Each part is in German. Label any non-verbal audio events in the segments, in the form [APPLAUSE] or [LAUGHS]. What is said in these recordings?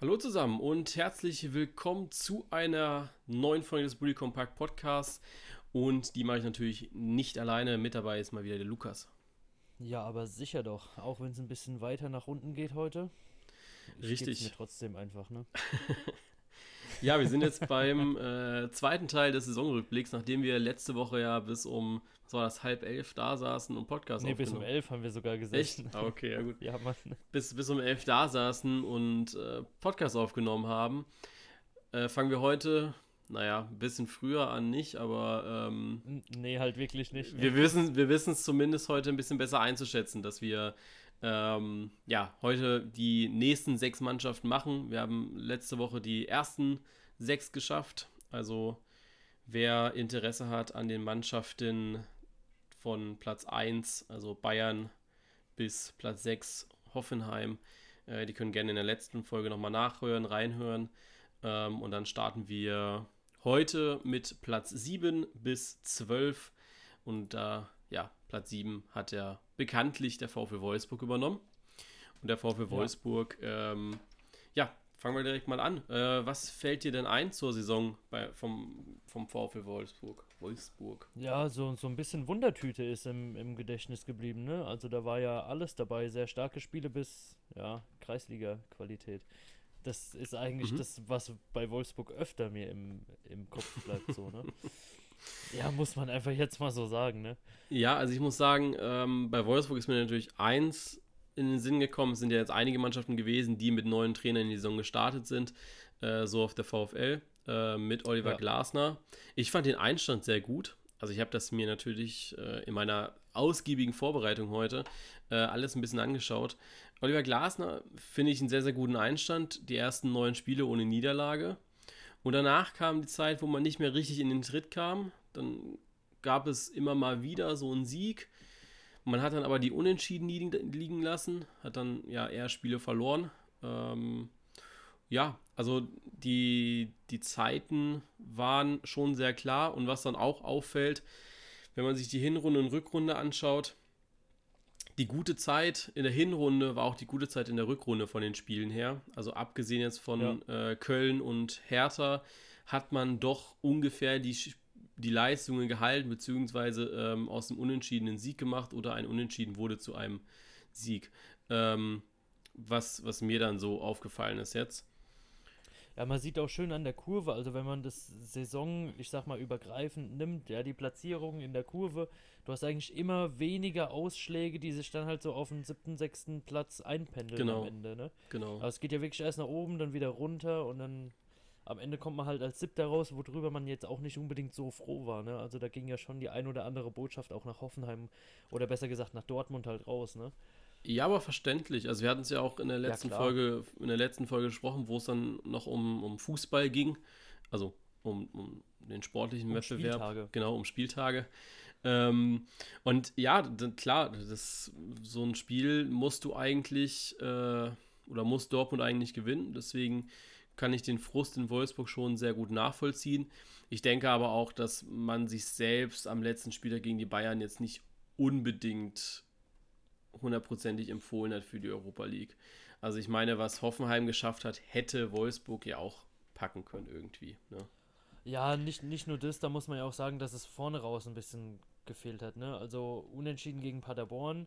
Hallo zusammen und herzlich willkommen zu einer neuen Folge des Bully Compact Podcasts. Und die mache ich natürlich nicht alleine. Mit dabei ist mal wieder der Lukas. Ja, aber sicher doch. Auch wenn es ein bisschen weiter nach unten geht heute. Ich Richtig. Mir trotzdem einfach, ne? [LAUGHS] Ja, wir sind jetzt beim äh, zweiten Teil des Saisonrückblicks, nachdem wir letzte Woche ja bis um, was war das, halb elf da saßen und Podcast Nee, bis um elf haben wir sogar gesessen. Echt? Ah, okay, ja gut. [LAUGHS] ja, Mann. Bis, bis um elf da saßen und äh, Podcast aufgenommen haben. Äh, fangen wir heute, naja, ein bisschen früher an, nicht, aber. Ähm, nee, halt wirklich nicht. Wir wissen wir es zumindest heute ein bisschen besser einzuschätzen, dass wir ähm, ja, heute die nächsten sechs Mannschaften machen. Wir haben letzte Woche die ersten sechs geschafft. Also wer Interesse hat an den Mannschaften von Platz 1, also Bayern bis Platz 6 Hoffenheim, äh, die können gerne in der letzten Folge nochmal nachhören, reinhören. Ähm, und dann starten wir heute mit Platz 7 bis 12. Und da, äh, ja, Platz 7 hat ja bekanntlich der VfL Wolfsburg übernommen. Und der VfL Wolfsburg, ja, ähm, ja fangen wir direkt mal an. Äh, was fällt dir denn ein zur Saison bei, vom, vom VfL Wolfsburg? Wolfsburg. Ja, so, so ein bisschen Wundertüte ist im, im Gedächtnis geblieben. Ne? Also da war ja alles dabei. Sehr starke Spiele bis ja, Kreisliga-Qualität. Das ist eigentlich mhm. das, was bei Wolfsburg öfter mir im, im Kopf bleibt. So, ne? [LAUGHS] Ja, muss man einfach jetzt mal so sagen, ne? Ja, also ich muss sagen, ähm, bei Wolfsburg ist mir natürlich eins in den Sinn gekommen. Es sind ja jetzt einige Mannschaften gewesen, die mit neuen Trainern in die Saison gestartet sind, äh, so auf der VfL äh, mit Oliver ja. Glasner. Ich fand den Einstand sehr gut. Also ich habe das mir natürlich äh, in meiner ausgiebigen Vorbereitung heute äh, alles ein bisschen angeschaut. Oliver Glasner finde ich einen sehr, sehr guten Einstand. Die ersten neun Spiele ohne Niederlage. Und danach kam die Zeit, wo man nicht mehr richtig in den Tritt kam. Dann gab es immer mal wieder so einen Sieg. Man hat dann aber die Unentschieden liegen lassen, hat dann ja eher Spiele verloren. Ähm, ja, also die, die Zeiten waren schon sehr klar und was dann auch auffällt, wenn man sich die Hinrunde und Rückrunde anschaut, die gute Zeit in der Hinrunde war auch die gute Zeit in der Rückrunde von den Spielen her. Also abgesehen jetzt von ja. äh, Köln und Hertha hat man doch ungefähr die, die Leistungen gehalten, beziehungsweise ähm, aus dem Unentschieden Sieg gemacht oder ein Unentschieden wurde zu einem Sieg. Ähm, was, was mir dann so aufgefallen ist jetzt. Ja, man sieht auch schön an der Kurve, also wenn man das Saison, ich sag mal, übergreifend nimmt, ja, die Platzierung in der Kurve, du hast eigentlich immer weniger Ausschläge, die sich dann halt so auf den siebten, sechsten Platz einpendeln genau. am Ende, ne? Genau. Aber es geht ja wirklich erst nach oben, dann wieder runter und dann am Ende kommt man halt als siebter raus, worüber man jetzt auch nicht unbedingt so froh war, ne? Also da ging ja schon die ein oder andere Botschaft auch nach Hoffenheim oder besser gesagt nach Dortmund halt raus, ne? Ja, aber verständlich. Also wir hatten es ja auch in der letzten ja, Folge, in der letzten Folge gesprochen, wo es dann noch um, um Fußball ging. Also um, um den sportlichen um Wettbewerb. Spieltage. Genau, um Spieltage. Ähm, und ja, klar, das, so ein Spiel musst du eigentlich äh, oder muss Dortmund eigentlich gewinnen. Deswegen kann ich den Frust in Wolfsburg schon sehr gut nachvollziehen. Ich denke aber auch, dass man sich selbst am letzten Spieltag gegen die Bayern jetzt nicht unbedingt hundertprozentig empfohlen hat für die Europa League. Also ich meine, was Hoffenheim geschafft hat, hätte Wolfsburg ja auch packen können irgendwie. Ne? Ja, nicht, nicht nur das, da muss man ja auch sagen, dass es vorne raus ein bisschen gefehlt hat. Ne? Also unentschieden gegen Paderborn,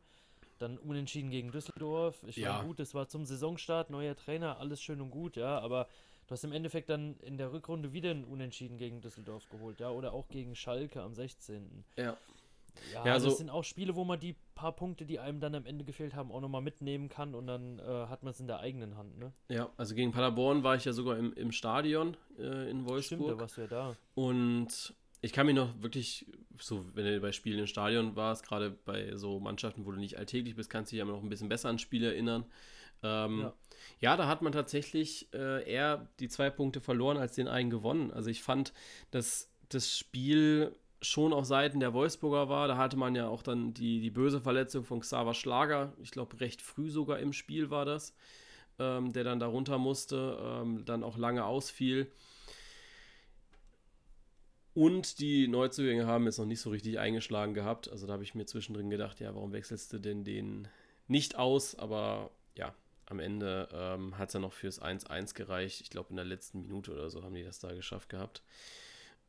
dann unentschieden gegen Düsseldorf. Ich ja. meine, gut, das war zum Saisonstart, neuer Trainer, alles schön und gut, ja, aber du hast im Endeffekt dann in der Rückrunde wieder ein Unentschieden gegen Düsseldorf geholt, ja, oder auch gegen Schalke am 16. Ja. Ja, ja also, das sind auch Spiele, wo man die paar Punkte, die einem dann am Ende gefehlt haben, auch nochmal mitnehmen kann und dann äh, hat man es in der eigenen Hand. Ne? Ja, also gegen Paderborn war ich ja sogar im, im Stadion äh, in Wolfsburg. Stimmt, da warst du ja da. Und ich kann mich noch wirklich, so wenn du bei Spielen im Stadion warst, gerade bei so Mannschaften, wo du nicht alltäglich bist, kannst du dich ja noch ein bisschen besser an Spiele erinnern. Ähm, ja. ja. da hat man tatsächlich äh, eher die zwei Punkte verloren als den einen gewonnen. Also ich fand, dass das Spiel schon auf Seiten der Wolfsburger war. Da hatte man ja auch dann die, die böse Verletzung von Xaver Schlager, ich glaube recht früh sogar im Spiel war das, ähm, der dann darunter musste, ähm, dann auch lange ausfiel. Und die Neuzugänge haben jetzt noch nicht so richtig eingeschlagen gehabt. Also da habe ich mir zwischendrin gedacht, ja, warum wechselst du denn den nicht aus? Aber ja, am Ende ähm, hat es ja noch fürs 1-1 gereicht. Ich glaube, in der letzten Minute oder so haben die das da geschafft gehabt.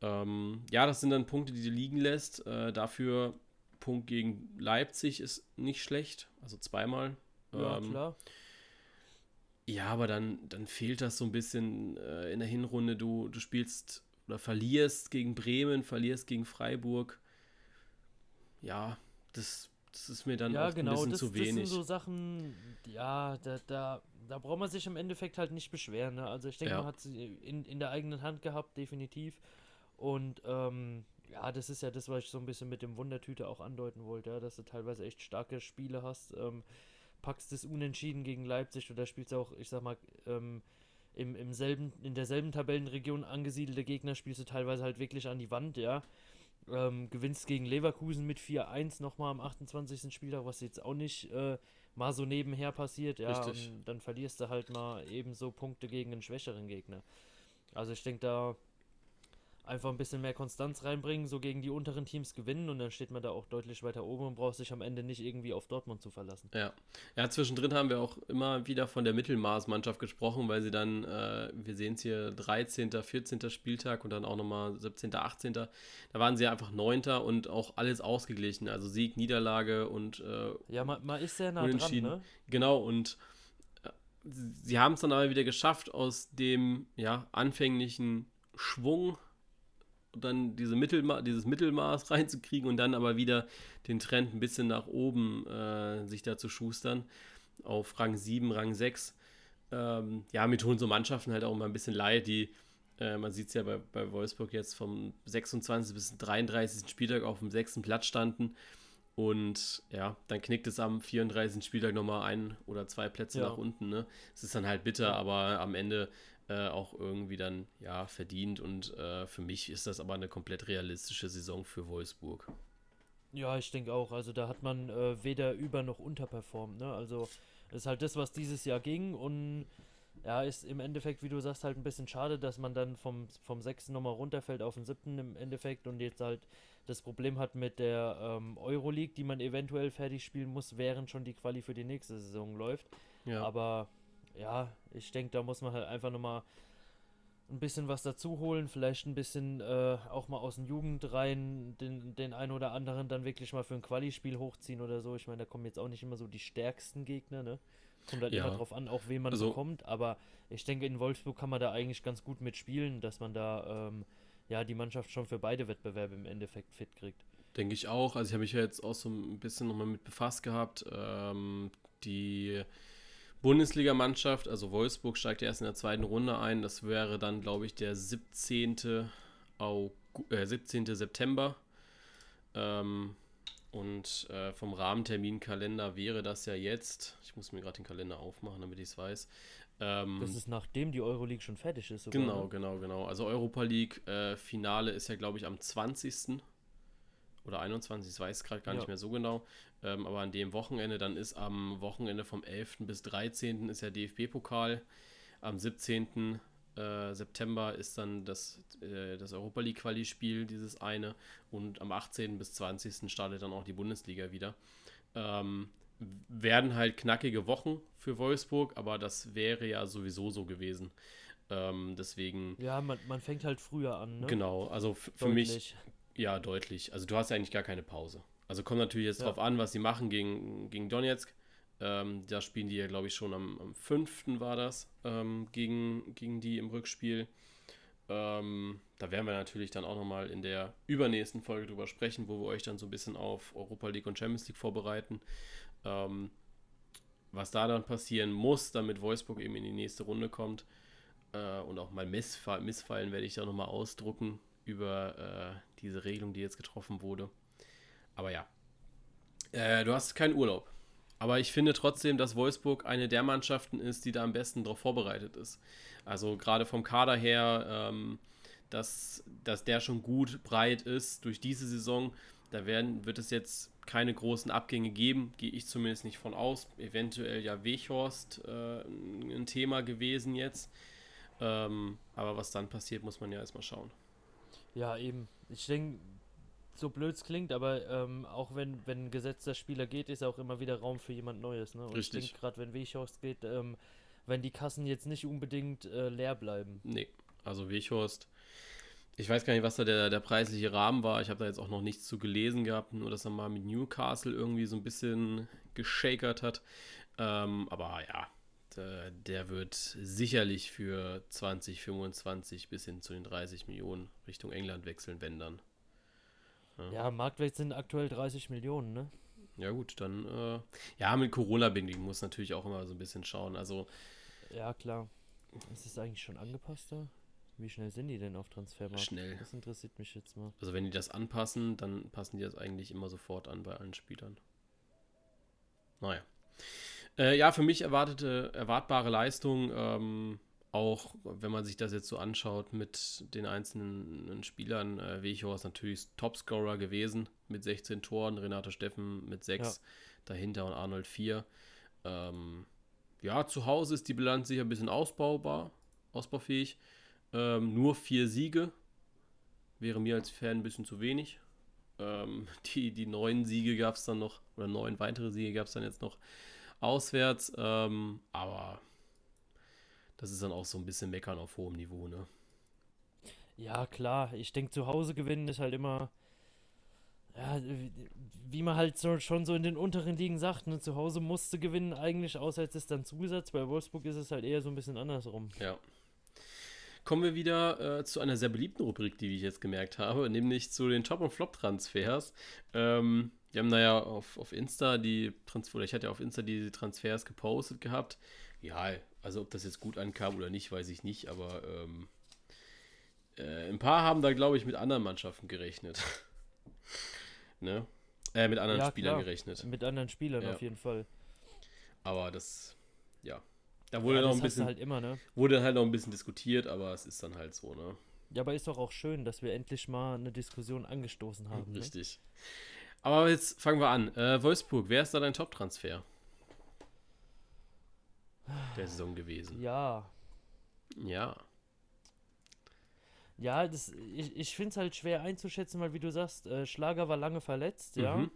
Ähm, ja, das sind dann Punkte, die du liegen lässt. Äh, dafür Punkt gegen Leipzig ist nicht schlecht. Also zweimal. Ja, ähm, klar. Ja, aber dann, dann fehlt das so ein bisschen äh, in der Hinrunde. Du, du spielst oder verlierst gegen Bremen, verlierst gegen Freiburg. Ja, das das ist mir dann ja, auch genau, ein bisschen das, zu wenig. Das sind so Sachen, ja, da, da, da braucht man sich im Endeffekt halt nicht beschweren. Ne? Also ich denke, ja. man hat sie in, in der eigenen Hand gehabt, definitiv. Und ähm, ja, das ist ja das, was ich so ein bisschen mit dem Wundertüte auch andeuten wollte, ja, dass du teilweise echt starke Spiele hast. Ähm, packst das Unentschieden gegen Leipzig oder spielst auch, ich sag mal, ähm, im, im selben, in derselben Tabellenregion angesiedelte Gegner spielst du teilweise halt wirklich an die Wand, ja. Ähm, gewinnst gegen Leverkusen mit 4-1 nochmal am 28. Spieltag, was jetzt auch nicht äh, mal so nebenher passiert. Ja, Richtig. und dann verlierst du halt mal ebenso Punkte gegen einen schwächeren Gegner. Also ich denke, da einfach ein bisschen mehr Konstanz reinbringen, so gegen die unteren Teams gewinnen und dann steht man da auch deutlich weiter oben und braucht sich am Ende nicht irgendwie auf Dortmund zu verlassen. Ja, ja zwischendrin haben wir auch immer wieder von der Mittelmaßmannschaft gesprochen, weil sie dann, äh, wir sehen es hier, 13., 14. Spieltag und dann auch nochmal 17., 18., da waren sie einfach 9. und auch alles ausgeglichen, also Sieg, Niederlage und äh, Ja, man, man ist sehr nah dran, ne? Genau, und äh, sie haben es dann aber wieder geschafft, aus dem ja, anfänglichen Schwung dann diese Mittelma dieses Mittelmaß [LAUGHS] reinzukriegen und dann aber wieder den Trend ein bisschen nach oben äh, sich da zu schustern auf Rang 7, Rang 6. Ähm, ja, mir tun so Mannschaften halt auch immer ein bisschen leid, die, äh, man sieht es ja bei, bei Wolfsburg jetzt vom 26. bis 33. Spieltag auf dem sechsten Platz standen. Und ja, dann knickt es am 34. Spieltag nochmal ein oder zwei Plätze ja. nach unten. Ne? Es ist dann halt bitter, aber am Ende äh, auch irgendwie dann ja verdient. Und äh, für mich ist das aber eine komplett realistische Saison für Wolfsburg. Ja, ich denke auch. Also da hat man äh, weder über noch unterperformt. Ne? Also ist halt das, was dieses Jahr ging und ja, ist im Endeffekt, wie du sagst, halt ein bisschen schade, dass man dann vom, vom sechsten nochmal runterfällt auf den siebten im Endeffekt und jetzt halt das Problem hat mit der ähm, Euroleague, die man eventuell fertig spielen muss, während schon die Quali für die nächste Saison läuft. Ja. Aber ja, ich denke, da muss man halt einfach nochmal ein bisschen was dazu holen, vielleicht ein bisschen äh, auch mal aus den Jugendreihen den, den einen oder anderen dann wirklich mal für ein Quali-Spiel hochziehen oder so. Ich meine, da kommen jetzt auch nicht immer so die stärksten Gegner, ne? Kommt halt ja. immer drauf an, auch wen man also, bekommt, aber ich denke, in Wolfsburg kann man da eigentlich ganz gut mitspielen, dass man da ähm, ja die Mannschaft schon für beide Wettbewerbe im Endeffekt fit kriegt. Denke ich auch. Also ich habe mich ja jetzt auch so ein bisschen nochmal mit befasst gehabt. Ähm, die Bundesligamannschaft, also Wolfsburg, steigt erst in der zweiten Runde ein. Das wäre dann, glaube ich, der 17. August, äh, 17. September. Ähm, und äh, vom Rahmenterminkalender wäre das ja jetzt, ich muss mir gerade den Kalender aufmachen, damit ich es weiß. Ähm, das ist nachdem die Euroleague schon fertig ist. Sogar, genau, ne? genau, genau. Also Europa League äh, Finale ist ja, glaube ich, am 20. oder 21. Ich weiß gerade gar ja. nicht mehr so genau. Ähm, aber an dem Wochenende, dann ist am Wochenende vom 11. bis 13. ist ja DFB-Pokal. Am 17. Äh, September ist dann das, äh, das Europa League Quali-Spiel, dieses eine. Und am 18. bis 20. startet dann auch die Bundesliga wieder. Ähm, werden halt knackige Wochen für Wolfsburg, aber das wäre ja sowieso so gewesen. Ähm, deswegen. Ja, man, man fängt halt früher an. Ne? Genau, also für mich. Ja, deutlich. Also du hast ja eigentlich gar keine Pause. Also kommt natürlich jetzt ja. drauf an, was sie machen gegen, gegen Donetsk. Ähm, da spielen die ja, glaube ich, schon am, am 5. war das, ähm, gegen, gegen die im Rückspiel. Ähm, da werden wir natürlich dann auch nochmal in der übernächsten Folge drüber sprechen, wo wir euch dann so ein bisschen auf Europa League und Champions League vorbereiten. Ähm, was da dann passieren muss, damit Wolfsburg eben in die nächste Runde kommt. Äh, und auch mal Missfall, Missfallen werde ich da nochmal ausdrucken über äh, diese Regelung, die jetzt getroffen wurde. Aber ja, äh, du hast keinen Urlaub. Aber ich finde trotzdem, dass Wolfsburg eine der Mannschaften ist, die da am besten darauf vorbereitet ist. Also gerade vom Kader her, ähm, dass, dass der schon gut breit ist durch diese Saison. Da werden, wird es jetzt keine großen Abgänge geben, gehe ich zumindest nicht von aus. Eventuell ja Wechhorst äh, ein Thema gewesen jetzt. Ähm, aber was dann passiert, muss man ja erstmal schauen. Ja, eben. Ich denke, so blöd es klingt, aber ähm, auch wenn, wenn ein gesetzter Spieler geht, ist auch immer wieder Raum für jemand Neues. Ne? Und Richtig. ich denke, gerade wenn Weghorst geht, ähm, wenn die Kassen jetzt nicht unbedingt äh, leer bleiben. Nee, also Weghorst. Ich weiß gar nicht, was da der, der preisliche Rahmen war. Ich habe da jetzt auch noch nichts zu gelesen gehabt, nur dass er mal mit Newcastle irgendwie so ein bisschen geschakert hat. Ähm, aber ja, der, der, wird sicherlich für 2025 bis hin zu den 30 Millionen Richtung England wechseln, wenn dann. Ja, ja Marktwert sind aktuell 30 Millionen, ne? Ja, gut, dann, äh, ja, mit Corona-bedingt muss natürlich auch immer so ein bisschen schauen. Also. Ja, klar. Ist es eigentlich schon angepasst da? Wie schnell sind die denn auf Transfermarkt? Schnell. Das interessiert mich jetzt mal. Also, wenn die das anpassen, dann passen die das eigentlich immer sofort an bei allen Spielern. Naja. Äh, ja, für mich erwartete, erwartbare Leistung. Ähm, auch wenn man sich das jetzt so anschaut mit den einzelnen Spielern, äh, Weghorst natürlich Topscorer gewesen mit 16 Toren, Renato Steffen mit 6 ja. dahinter und Arnold 4. Ähm, ja, zu Hause ist die Bilanz sicher ein bisschen ausbaubar, ausbaufähig. Ähm, nur vier Siege wäre mir als Fan ein bisschen zu wenig. Ähm, [LAUGHS] die, die neun Siege gab es dann noch, oder neun weitere Siege gab es dann jetzt noch auswärts. Ähm, aber das ist dann auch so ein bisschen Meckern auf hohem Niveau, ne? Ja, klar. Ich denke, zu Hause gewinnen ist halt immer. Ja, wie man halt so, schon so in den unteren Ligen sagt, ne, zu Hause musste gewinnen eigentlich, außer jetzt ist dann Zusatz. Bei Wolfsburg ist es halt eher so ein bisschen andersrum. Ja. Kommen wir wieder äh, zu einer sehr beliebten Rubrik, die ich jetzt gemerkt habe, nämlich zu den Top- und Flop-Transfers. Ähm, wir haben da ja auf, auf Insta die Transfer, ich hatte ja auf Insta die Transfers gepostet gehabt. Ja, also ob das jetzt gut ankam oder nicht, weiß ich nicht, aber ähm, äh, ein paar haben da, glaube ich, mit anderen Mannschaften gerechnet. [LAUGHS] ne? Äh, mit anderen ja, Spielern klar. gerechnet. Mit anderen Spielern ja. auf jeden Fall. Aber das, ja. Da wurde ja, noch ein bisschen. Halt immer, ne? Wurde halt noch ein bisschen diskutiert, aber es ist dann halt so, ne? Ja, aber ist doch auch schön, dass wir endlich mal eine Diskussion angestoßen haben. Ne? Richtig. Ne? Aber jetzt fangen wir an. Äh, Wolfsburg, wer ist da dein Top-Transfer? Der Saison gewesen. Ja. Ja. Ja, das, ich, ich finde es halt schwer einzuschätzen, weil wie du sagst, äh, Schlager war lange verletzt, ja. Mhm.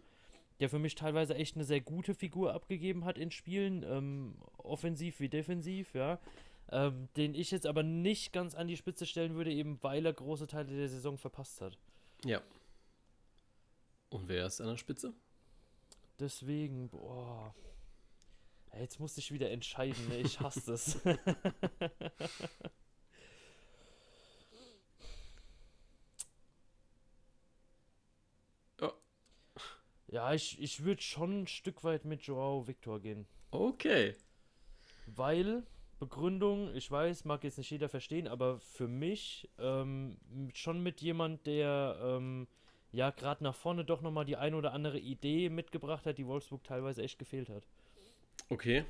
Der für mich teilweise echt eine sehr gute Figur abgegeben hat in Spielen, ähm, offensiv wie defensiv, ja. Ähm, den ich jetzt aber nicht ganz an die Spitze stellen würde, eben weil er große Teile der Saison verpasst hat. Ja. Und wer ist an der Spitze? Deswegen, boah. Jetzt musste ich wieder entscheiden, ne? ich hasse das. [LAUGHS] ja. Ja, ich, ich würde schon ein Stück weit mit Joao Victor gehen. Okay. Weil, Begründung, ich weiß, mag jetzt nicht jeder verstehen, aber für mich ähm, schon mit jemand, der ähm, ja gerade nach vorne doch nochmal die ein oder andere Idee mitgebracht hat, die Wolfsburg teilweise echt gefehlt hat. Okay.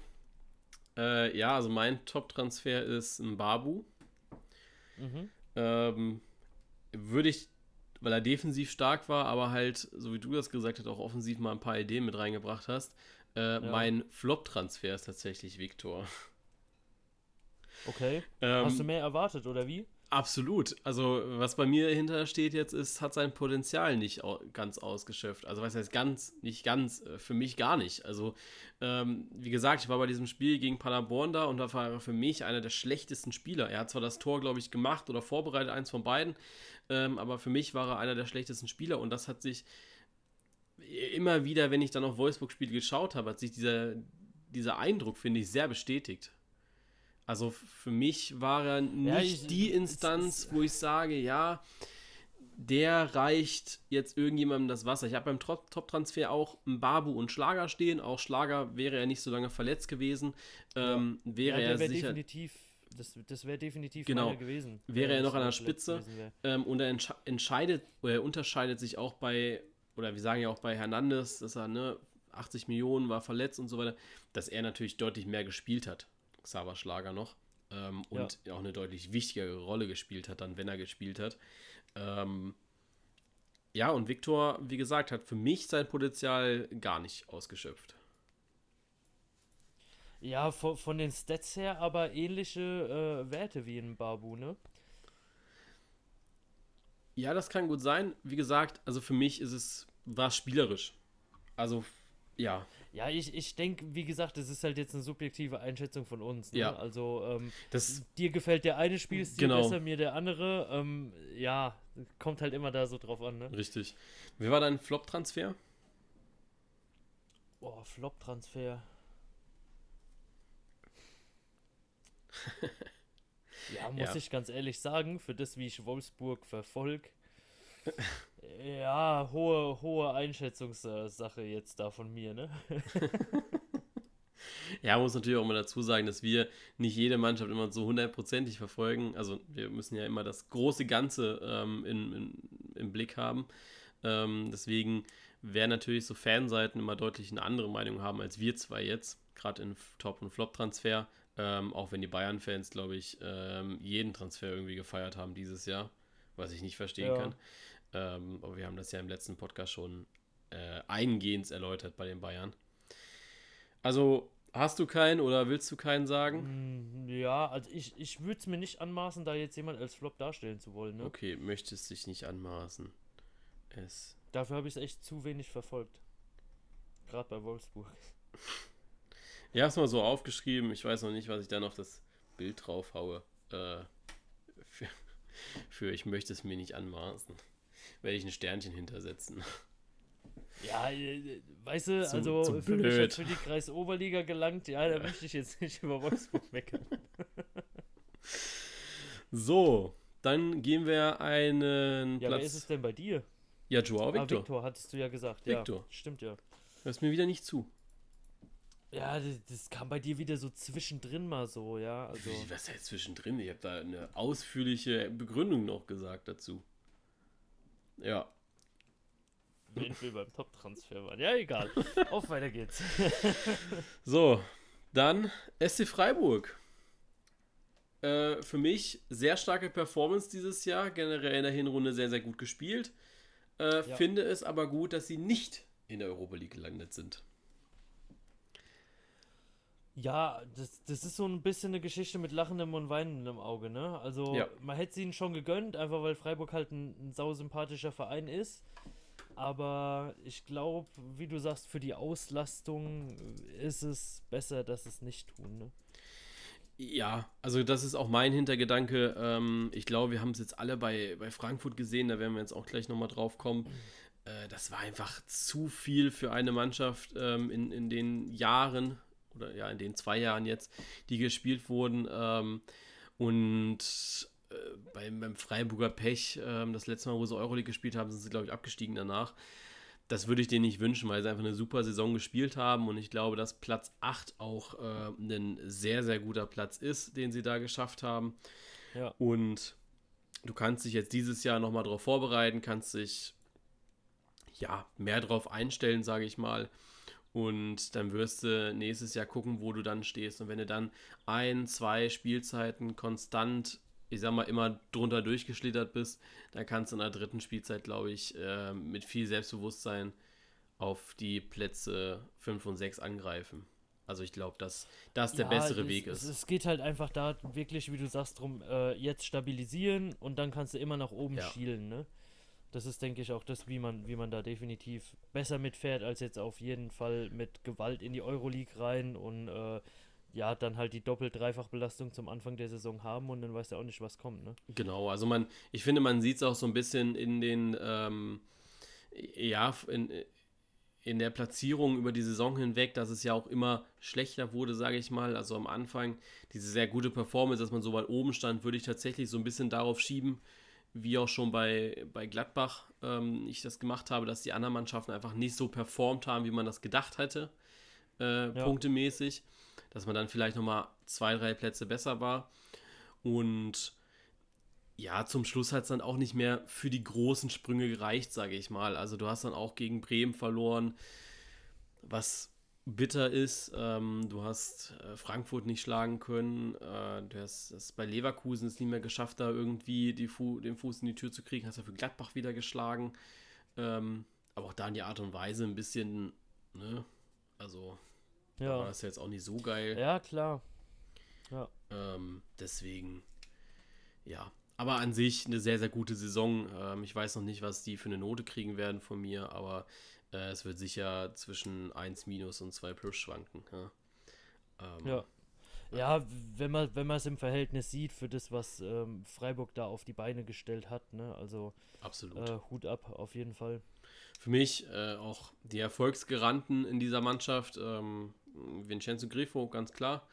Äh, ja, also mein Top-Transfer ist ein Babu. Mhm. Ähm, würde ich, weil er defensiv stark war, aber halt, so wie du das gesagt hast, auch offensiv mal ein paar Ideen mit reingebracht hast. Äh, ja. Mein Flop-Transfer ist tatsächlich Viktor. Okay. Ähm, Hast du mehr erwartet, oder wie? Absolut. Also, was bei mir dahinter steht jetzt, ist, hat sein Potenzial nicht ganz ausgeschöpft. Also, was heißt ganz, nicht ganz, äh, für mich gar nicht. Also, ähm, wie gesagt, ich war bei diesem Spiel gegen Paderborn da und da war er für mich einer der schlechtesten Spieler. Er hat zwar das Tor, glaube ich, gemacht oder vorbereitet, eins von beiden, ähm, aber für mich war er einer der schlechtesten Spieler und das hat sich immer wieder, wenn ich dann auf Wolfsburg-Spiele geschaut habe, hat sich dieser, dieser Eindruck, finde ich, sehr bestätigt. Also für mich war er nicht ja, ich, die Instanz, wo ich sage, ja, der reicht jetzt irgendjemandem das Wasser. Ich habe beim Top-Transfer auch einen Babu und Schlager stehen. Auch Schlager wäre er nicht so lange verletzt gewesen. Ähm. Wäre ja, er sicher. Definitiv, das das wäre definitiv genau, gewesen. Wäre er noch an der Spitze. Ähm, und er entsch entscheidet, oder er unterscheidet sich auch bei, oder wir sagen ja auch bei Hernandez, dass er ne, 80 Millionen war verletzt und so weiter, dass er natürlich deutlich mehr gespielt hat. Xaver Schlager noch. Ähm, und ja. auch eine deutlich wichtigere Rolle gespielt hat, dann, wenn er gespielt hat. Ähm, ja, und Viktor, wie gesagt, hat für mich sein Potenzial gar nicht ausgeschöpft. Ja, von, von den Stats her aber ähnliche äh, Werte wie in Babu, ne? Ja, das kann gut sein. Wie gesagt, also für mich ist es, war spielerisch. Also, ja. Ja, ich, ich denke, wie gesagt, das ist halt jetzt eine subjektive Einschätzung von uns. Ne? Ja. Also, ähm, Das, dir gefällt der eine Spielstil Genau. besser, mir der andere. Ähm, ja, kommt halt immer da so drauf an, ne? richtig. Wie war dein Flop-Transfer? Boah, Flop-Transfer. [LAUGHS] ja, muss Ja. ich ganz ehrlich sagen, für das, wie ich Wolfsburg verfolge, ja, hohe, hohe Einschätzungssache jetzt da von mir, ne? [LAUGHS] Ja, muss natürlich auch mal dazu sagen, dass wir nicht jede Mannschaft immer so hundertprozentig verfolgen. Also wir müssen ja immer das große Ganze ähm, in, in, im Blick haben. Ähm, deswegen werden natürlich so Fanseiten immer deutlich eine andere Meinung haben als wir zwei jetzt, gerade in Top- und Flop-Transfer. Ähm, auch wenn die Bayern-Fans, glaube ich, ähm, jeden Transfer irgendwie gefeiert haben dieses Jahr, was ich nicht verstehen Ja. kann. Ähm, aber wir haben das ja im letzten Podcast schon äh, eingehend erläutert bei den Bayern. Also hast du keinen oder willst du keinen sagen? Mm, Ja, also ich, ich würde es mir nicht anmaßen, da jetzt jemand als Flop darstellen zu wollen, ne? Okay, möchtest dich nicht anmaßen. Es. Dafür habe ich es echt zu wenig verfolgt. Gerade bei Wolfsburg. [LAUGHS] Ich habe es mal so aufgeschrieben. Ich weiß noch nicht, was ich da noch das Bild drauf haue. Äh, [LAUGHS] für, für ich möchte es mir nicht anmaßen. Werde ich ein Sternchen hintersetzen. Ja, äh, weißt du, Zu- also zu für mich jetzt für die Kreisoberliga gelangt, ja, da möchte ich jetzt nicht über Wolfsburg meckern. [LAUGHS] So, dann gehen wir einen Ja, wer ist es Platz. denn bei dir? Ja, Joao Ah, Victor. Victor, hattest du ja gesagt. Victor. Ja, stimmt ja. Hörst mir wieder nicht zu. Ja, das, das kam bei dir wieder so zwischendrin mal so, ja. Also, was heißt zwischendrin? Ich habe da eine ausführliche Begründung noch gesagt dazu. Ja, wenn wir beim Top-Transfer waren. Ja, egal. [LAUGHS] Auf, weiter geht's. [LAUGHS] So, dann SC Freiburg. Äh, für mich sehr starke Performance dieses Jahr, generell in der Hinrunde sehr, sehr gut gespielt. Äh, Ja. Finde es aber gut, dass sie nicht in der Europa League gelandet sind. Ja, das, das ist so ein bisschen eine Geschichte mit lachendem und weinendem Auge, ne? Also, Ja. man hätte es ihnen schon gegönnt, einfach weil Freiburg halt ein, ein sausympathischer Verein ist. Aber ich glaube, wie du sagst, für die Auslastung ist es besser, dass es nicht tun, ne? Ja, also das ist auch mein Hintergedanke. Ähm, ich glaube, wir haben es jetzt alle bei, bei Frankfurt gesehen, da werden wir jetzt auch gleich nochmal drauf kommen. Äh, das war einfach zu viel für eine Mannschaft ähm, in, in den Jahren, oder ja, in den zwei Jahren jetzt, die gespielt wurden. Ähm, und äh, beim, beim Freiburger Pech, ähm, das letzte Mal, wo sie Euroleague gespielt haben, sind sie, glaube ich, abgestiegen danach. Das würde ich denen nicht wünschen, weil sie einfach eine super Saison gespielt haben und ich glaube, dass Platz 8 auch äh, ein sehr, sehr guter Platz ist, den sie da geschafft haben. Ja. Und du kannst dich jetzt dieses Jahr nochmal darauf vorbereiten, kannst dich ja mehr darauf einstellen, sage ich mal. Und dann wirst du nächstes Jahr gucken, wo du dann stehst. Und wenn du dann ein, zwei Spielzeiten konstant, ich sag mal, immer drunter durchgeschlittert bist, dann kannst du in der dritten Spielzeit, glaube ich, äh, mit viel Selbstbewusstsein auf die Plätze 5 und 6 angreifen. Also ich glaube, dass das der Ja, bessere es, Weg es, ist. es geht halt einfach da wirklich, wie du sagst, drum, äh, jetzt stabilisieren und dann kannst du immer nach oben Ja. schielen, ne? Das ist, denke ich, auch das, wie man, wie man da definitiv besser mitfährt, als jetzt auf jeden Fall mit Gewalt in die Euroleague rein und äh, ja, dann halt die Doppel-Dreifach-Belastung zum Anfang der Saison haben und dann weißt du auch nicht, was kommt, ne? Genau, also man, ich finde, man sieht es auch so ein bisschen in den, ähm, ja, in, in der Platzierung über die Saison hinweg, dass es ja auch immer schlechter wurde, sage ich mal. Also am Anfang diese sehr gute Performance, dass man so weit oben stand, würde ich tatsächlich so ein bisschen darauf schieben, wie auch schon bei, bei Gladbach ähm, ich das gemacht habe, dass die anderen Mannschaften einfach nicht so performt haben, wie man das gedacht hätte, äh, Ja. punktemäßig. Dass man dann vielleicht nochmal zwei, drei Plätze besser war. Und ja, zum Schluss hat es dann auch nicht mehr für die großen Sprünge gereicht, sage ich mal. Also du hast dann auch gegen Bremen verloren, was bitter ist. Ähm, du hast äh, Frankfurt nicht schlagen können. Äh, du hast es bei Leverkusen es nicht mehr geschafft, da irgendwie Fu den Fuß in die Tür zu kriegen. Hast ja für Gladbach wieder geschlagen. Ähm, aber auch da in die Art und Weise ein bisschen, ne? Also da war Ja. das jetzt auch nicht so geil. Ja, klar. Ja. Ähm, deswegen, ja. aber an sich eine sehr, sehr gute Saison. Ähm, ich weiß noch nicht, was die für eine Note kriegen werden von mir, aber äh, es wird sicher zwischen 1 minus und 2 plus schwanken. Ja. Ähm, ja. Ja, wenn man wenn es im Verhältnis sieht für das, was ähm, Freiburg da auf die Beine gestellt hat, ne? Also absolut äh, Hut ab auf jeden Fall. Für mich äh, auch die Erfolgsgaranten in dieser Mannschaft, ähm, Vincenzo Grifo, ganz klar,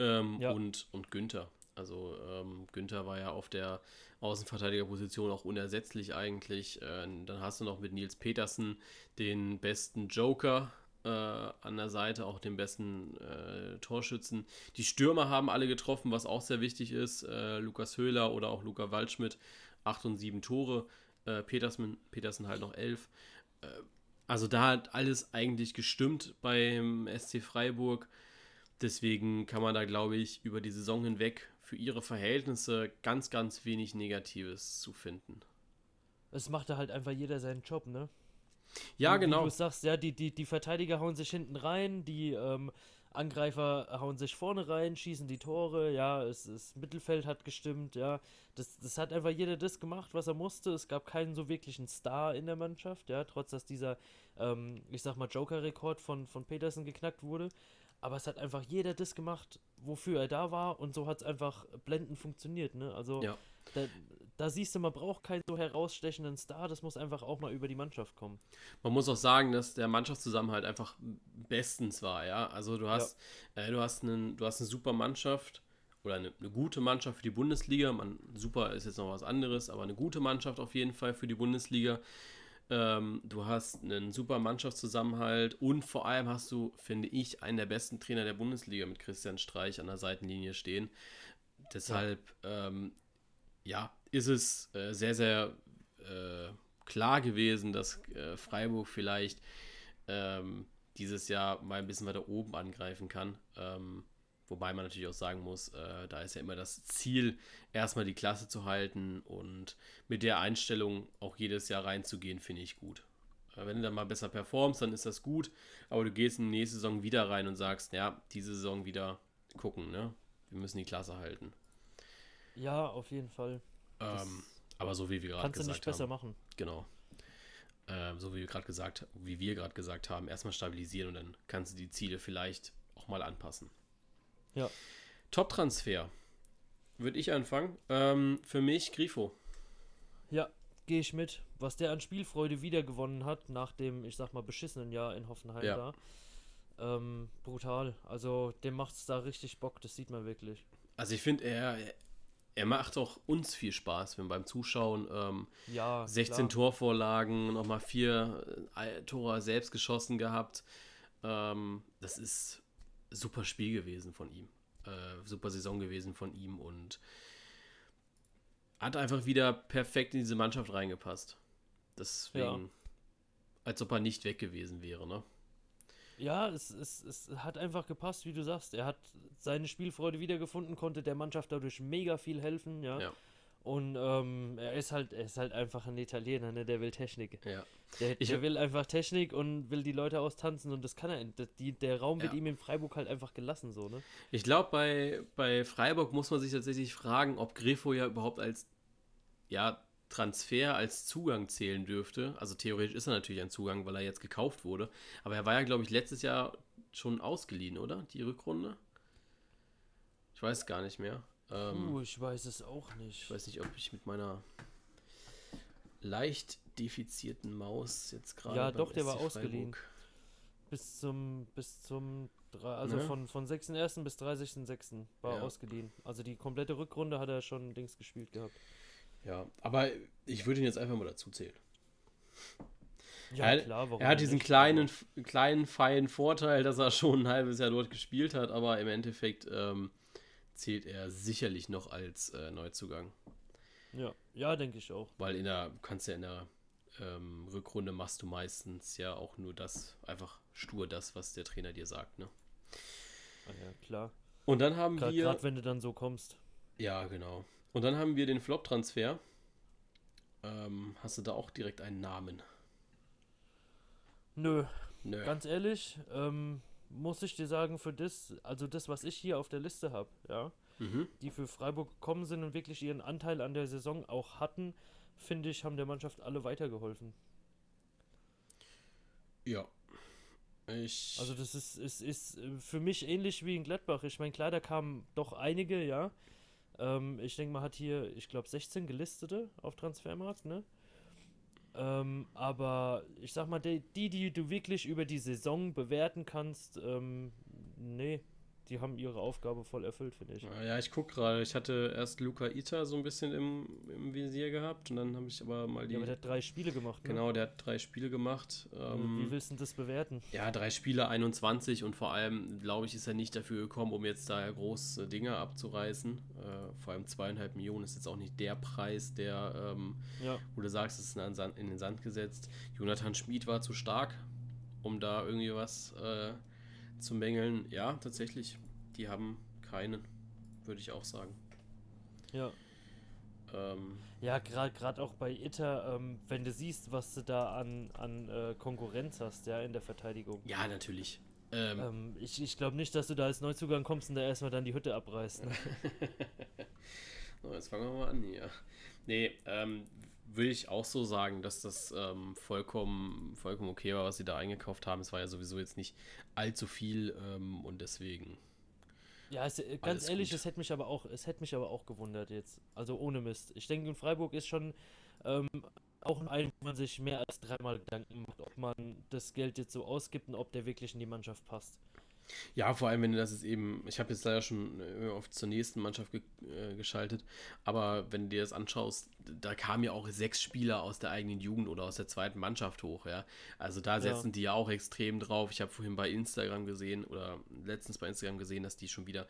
ähm, ja. und, und Günther. Also ähm, Günther war ja auf der Außenverteidigerposition auch unersetzlich eigentlich. Äh, dann hast du noch mit Nils Petersen den besten Joker äh, an der Seite, auch den besten äh, Torschützen. Die Stürmer haben alle getroffen, was auch sehr wichtig ist. Äh, Lukas Höhler oder auch Luca Waldschmidt, 8 und 7 Tore. Äh, Petersen, Petersen halt noch 11. Äh, also da hat alles eigentlich gestimmt beim SC Freiburg. Deswegen kann man da, glaube ich, über die Saison hinweg für ihre Verhältnisse ganz, ganz wenig Negatives zu finden. Es macht da halt einfach jeder seinen Job, ne? Ja, Wie genau. Du sagst, ja, die, die, die Verteidiger hauen sich hinten rein, die ähm, Angreifer hauen sich vorne rein, schießen die Tore, ja, es, das Mittelfeld hat gestimmt, ja. Das, das hat einfach jeder das gemacht, was er musste. Es gab keinen so wirklichen Star in der Mannschaft, ja, trotz dass dieser, ähm, ich sag mal, Joker-Rekord von, von Petersen geknackt wurde. Aber es hat einfach jeder das gemacht, wofür er da war und so hat es einfach blendend funktioniert. Ne? Also ja. da, da, siehst du, man braucht keinen so herausstechenden Star, das muss einfach auch mal über die Mannschaft kommen. Man muss auch sagen, dass der Mannschaftszusammenhalt einfach bestens war, ja. Also du hast, ja. äh, du hast, einen, du hast eine super Mannschaft oder eine, eine, gute Mannschaft für die Bundesliga. Man, super ist jetzt noch was anderes, aber eine gute Mannschaft auf jeden Fall für die Bundesliga. Ähm, du hast einen super Mannschaftszusammenhalt und vor allem hast du, finde ich, einen der besten Trainer der Bundesliga mit Christian Streich an der Seitenlinie stehen. Deshalb, ja, ähm, ja ist es äh, sehr, sehr äh, klar gewesen, dass äh, Freiburg vielleicht ähm, dieses Jahr mal ein bisschen weiter oben angreifen kann. Wobei man natürlich auch sagen muss, äh, da ist ja immer das Ziel, erstmal die Klasse zu halten und mit der Einstellung auch jedes Jahr reinzugehen, finde ich gut. Äh, wenn du dann mal besser performst, dann ist das gut, aber du gehst in die nächste Saison wieder rein und sagst, ja, diese Saison wieder gucken, ne? Wir müssen die Klasse halten. Ja, auf jeden Fall. Ähm, aber so wie wir gerade gesagt haben. Kannst du nicht besser machen. Genau. Ähm, so wie wir gerade gesagt, wie wir gerade gesagt haben, erstmal stabilisieren und dann kannst du die Ziele vielleicht auch mal anpassen. Ja. Top-Transfer. Würde ich anfangen. Ähm, für mich Grifo. Ja, gehe ich mit. Was der an Spielfreude wiedergewonnen hat, nach dem, ich sag mal, beschissenen Jahr in Hoffenheim ja. da. Ähm, brutal. Also dem macht es da richtig Bock, das sieht man wirklich. Also ich finde, er, er macht auch uns viel Spaß, wenn beim Zuschauen ähm, ja, 16 klar. Torvorlagen, nochmal vier äh, Tore selbst geschossen gehabt. Ähm, das ist super Spiel gewesen von ihm. Äh, super Saison gewesen von ihm und hat einfach wieder perfekt in diese Mannschaft reingepasst. Deswegen, ja. als ob er nicht weg gewesen wäre, ne? Ja, es, es, es hat einfach gepasst, wie du sagst. Er hat seine Spielfreude wiedergefunden, konnte der Mannschaft dadurch mega viel helfen, ja. ja. Und ähm, er ist halt, er ist halt einfach ein Italiener, ne? Der will Technik. Ja. Der, ich, der will einfach Technik und will die Leute austanzen und das kann er. Die, der Raum wird ja. ihm in Freiburg halt einfach gelassen, so, ne? Ich glaube, bei, bei Freiburg muss man sich tatsächlich fragen, ob Grifo ja überhaupt als ja, Transfer als Zugang zählen dürfte. Also theoretisch ist er natürlich ein Zugang, weil er jetzt gekauft wurde. Aber er war ja, glaube ich, letztes Jahr schon ausgeliehen, oder? Die Rückrunde? Ich weiß gar nicht mehr. Ähm, uh, ich weiß es auch nicht. Ich weiß nicht, ob ich mit meiner leicht defizierten Maus jetzt gerade. Ja, doch, der war ausgeliehen. Bis zum, bis zum, also ne? von, von 6.1. bis 30.6. war ja. ausgeliehen. Also die komplette Rückrunde hat er schon Dings gespielt gehabt. Ja, aber ich würde ihn jetzt einfach mal dazu zählen. Ja, er, klar, warum er hat diesen nicht? kleinen, kleinen, feinen Vorteil, dass er schon ein halbes Jahr dort gespielt hat, aber im Endeffekt ähm, zählt er sicherlich noch als äh, Neuzugang. Ja, ja, denke ich auch. Weil in der, kannst ja in der ähm, Rückrunde machst du meistens ja auch nur das, einfach stur das, was der Trainer dir sagt, ne? Ah ja, klar. Und dann haben grad, wir. Gerade wenn du dann so kommst. Ja, genau. Und dann haben wir den Flop-Transfer. Ähm, hast du da auch direkt einen Namen? Nö. Nö. Ganz ehrlich, ähm, muss ich dir sagen, für das, also das, was ich hier auf der Liste habe, ja, mhm. die für Freiburg gekommen sind und wirklich ihren Anteil an der Saison auch hatten, finde ich, haben der Mannschaft alle weitergeholfen. Ja. Ich also das ist, ist, ist für mich ähnlich wie in Gladbach. Ich meine, klar, da kamen doch einige, ja. Ähm, ich denke, man hat hier, ich glaube, 16 Gelistete auf Transfermarkt, ne? Ähm, aber ich sag mal, die, die, du wirklich über die Saison bewerten kannst, ähm, nee, die haben ihre Aufgabe voll erfüllt, finde ich. Ja, ich gucke gerade. Ich hatte erst Luca Ita so ein bisschen im, im Visier gehabt und dann habe ich aber mal die. Ja, aber der hat drei Spiele gemacht. Ne? Genau, der hat drei Spiele gemacht. Ähm, Wie willst du das bewerten? Ja, drei Spiele, 21 und vor allem, glaube ich, ist er nicht dafür gekommen, um jetzt da große Dinge abzureißen. Äh, vor allem zweieinhalb Millionen ist jetzt auch nicht der Preis, der, ähm, ja. wo du sagst, es ist in den Sand gesetzt. Jonathan Schmid war zu stark, um da irgendwie was. Äh, zu mängeln, ja, tatsächlich. Die haben keinen, würde ich auch sagen. Ja. Ähm, ja, gerade auch bei Itter, ähm, wenn du siehst, was du da an, an äh, Konkurrenz hast, ja, in der Verteidigung. Ja, natürlich. Ähm, ähm ich ich glaube nicht, dass du da als Neuzugang kommst und da erstmal dann die Hütte abreißt. Ne? [LAUGHS] so, jetzt fangen wir mal an hier. Nee, ähm, würde ich auch so sagen, dass das ähm, vollkommen, vollkommen okay war, was sie da eingekauft haben. Es war ja sowieso jetzt nicht allzu viel ähm, und deswegen. Ja, es, äh, ganz ehrlich, es hätte mich aber auch, es hätte mich aber auch gewundert jetzt. Also ohne Mist. Ich denke, in Freiburg ist schon ähm, auch ein, wo man sich mehr als dreimal Gedanken macht, ob man das Geld jetzt so ausgibt und ob der wirklich in die Mannschaft passt. Ja, vor allem, wenn du das jetzt eben, ich habe jetzt leider schon äh, oft zur nächsten Mannschaft ge äh, geschaltet, aber wenn du dir das anschaust, da kamen ja auch sechs Spieler aus der eigenen Jugend oder aus der zweiten Mannschaft hoch, ja. Also da setzen ja. die ja auch extrem drauf. Ich habe vorhin bei Instagram gesehen oder letztens bei Instagram gesehen, dass die schon wieder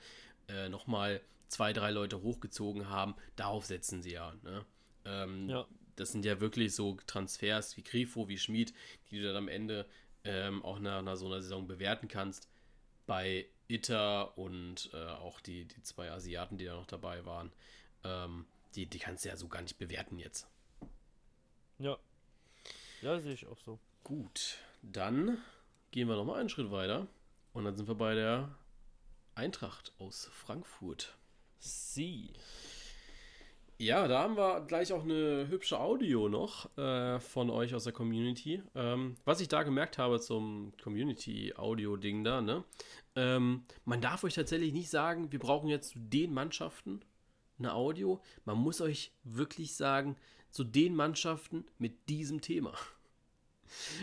äh, nochmal zwei, drei Leute hochgezogen haben. Darauf setzen sie ja, ne? Ähm, ja. Das sind ja wirklich so Transfers wie Grifo, wie Schmid, die du dann am Ende ähm, auch nach, nach so einer Saison bewerten kannst bei Ita und äh, auch die, die zwei Asiaten, die da noch dabei waren, ähm, die, die kannst du ja so gar nicht bewerten jetzt. Ja. Ja, sehe ich auch so. Gut, dann gehen wir nochmal einen Schritt weiter und dann sind wir bei der Eintracht aus Frankfurt. Sie. Ja, da haben wir gleich auch eine hübsche Audio noch äh, von euch aus der Community. Ähm, was ich da gemerkt habe zum Community-Audio-Ding da, ne? Ähm, man darf euch tatsächlich nicht sagen, wir brauchen jetzt zu den Mannschaften eine Audio. Man muss euch wirklich sagen, zu den Mannschaften mit diesem Thema.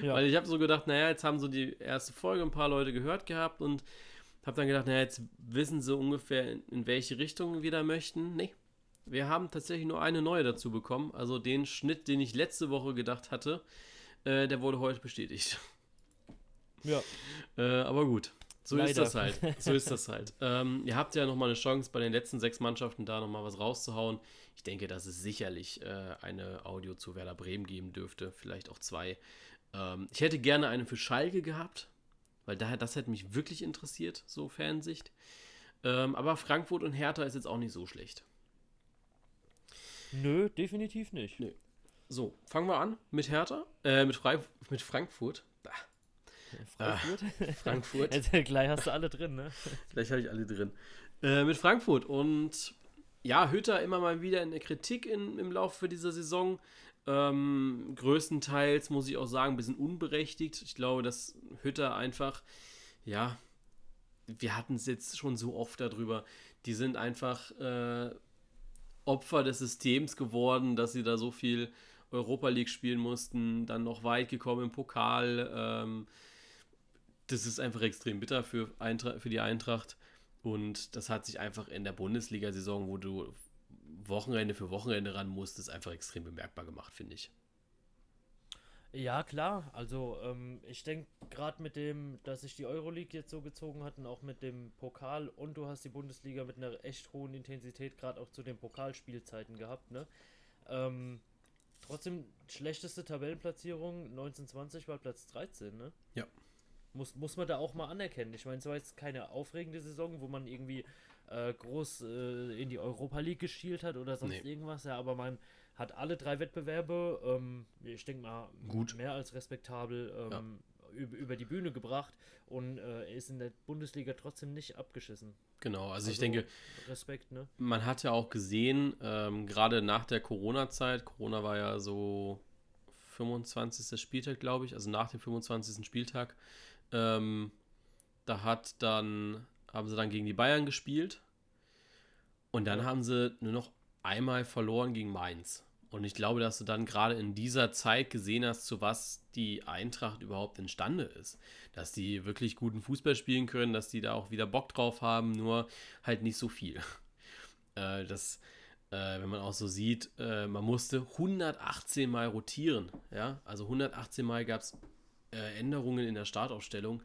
Ja. Weil ich habe so gedacht, naja, jetzt haben so die erste Folge ein paar Leute gehört gehabt und habe dann gedacht, naja, jetzt wissen sie ungefähr, in, in welche Richtung wir da möchten. Nee, wir haben tatsächlich nur eine neue dazu bekommen. Also den Schnitt, den ich letzte Woche gedacht hatte, äh, der wurde heute bestätigt. Ja. [LAUGHS] Äh, aber gut. So Leider. ist das halt. So ist das halt. [LAUGHS] Ähm, ihr habt ja nochmal eine Chance, bei den letzten sechs Mannschaften da nochmal was rauszuhauen. Ich denke, dass es sicherlich äh, eine Audio zu Werder Bremen geben dürfte. Vielleicht auch zwei. Ähm, ich hätte gerne eine für Schalke gehabt, weil daher, das hätte mich wirklich interessiert, so Fansicht. Ähm, aber Frankfurt und Hertha ist jetzt auch nicht so schlecht. Nö, definitiv nicht. Nö. So, fangen wir an mit Hertha, äh, mit, Frei mit Frankfurt. Frankfurt? Ah, Frankfurt. Jetzt, [LAUGHS] gleich hast du alle drin, ne? Gleich habe ich alle drin. Äh, mit Frankfurt und ja, Hütter immer mal wieder in der Kritik in, im Laufe dieser Saison. Ähm, größtenteils muss ich auch sagen, ein bisschen unberechtigt. Ich glaube, dass Hütter einfach, ja, wir hatten es jetzt schon so oft darüber, die sind einfach äh, Opfer des Systems geworden, dass sie da so viel Europa League spielen mussten, dann noch weit gekommen im Pokal. Ähm, das ist einfach extrem bitter für, Eintra für die Eintracht. Und das hat sich einfach in der Bundesliga-Saison, wo du Wochenende für Wochenende ran musstest, einfach extrem bemerkbar gemacht, finde ich. Ja, klar. Also ähm, ich denke gerade mit dem, dass sich die Euroleague jetzt so gezogen hat und auch mit dem Pokal und du hast die Bundesliga mit einer echt hohen Intensität gerade auch zu den Pokalspielzeiten gehabt, ne? Ähm, trotzdem schlechteste Tabellenplatzierung 1920 war Platz 13, ne? Ja. Muss, muss man da auch mal anerkennen. Ich meine, es war jetzt keine aufregende Saison, wo man irgendwie äh, groß äh, in die Europa League geschielt hat oder sonst nee. irgendwas, ja, aber man hat alle drei Wettbewerbe, ähm, ich denke mal, Gut. mehr als respektabel ähm, ja. über die Bühne gebracht und äh, ist in der Bundesliga trotzdem nicht abgeschissen. Genau, also, also ich denke, Respekt, ne? Man hat ja auch gesehen, ähm, gerade nach der Corona-Zeit, Corona war ja so 25. Spieltag, glaube ich, also nach dem 25. Spieltag, ähm, da hat dann, haben sie dann gegen die Bayern gespielt und dann haben sie nur noch einmal verloren gegen Mainz. Und ich glaube, dass du dann gerade in dieser Zeit gesehen hast, zu was die Eintracht überhaupt imstande ist. Dass die wirklich guten Fußball spielen können, dass die da auch wieder Bock drauf haben, nur halt nicht so viel. [LAUGHS] Äh, das, äh, wenn man auch so sieht, äh, man musste 118 Mal rotieren. Ja? Also 118 Mal gab es äh, Änderungen in der Startaufstellung.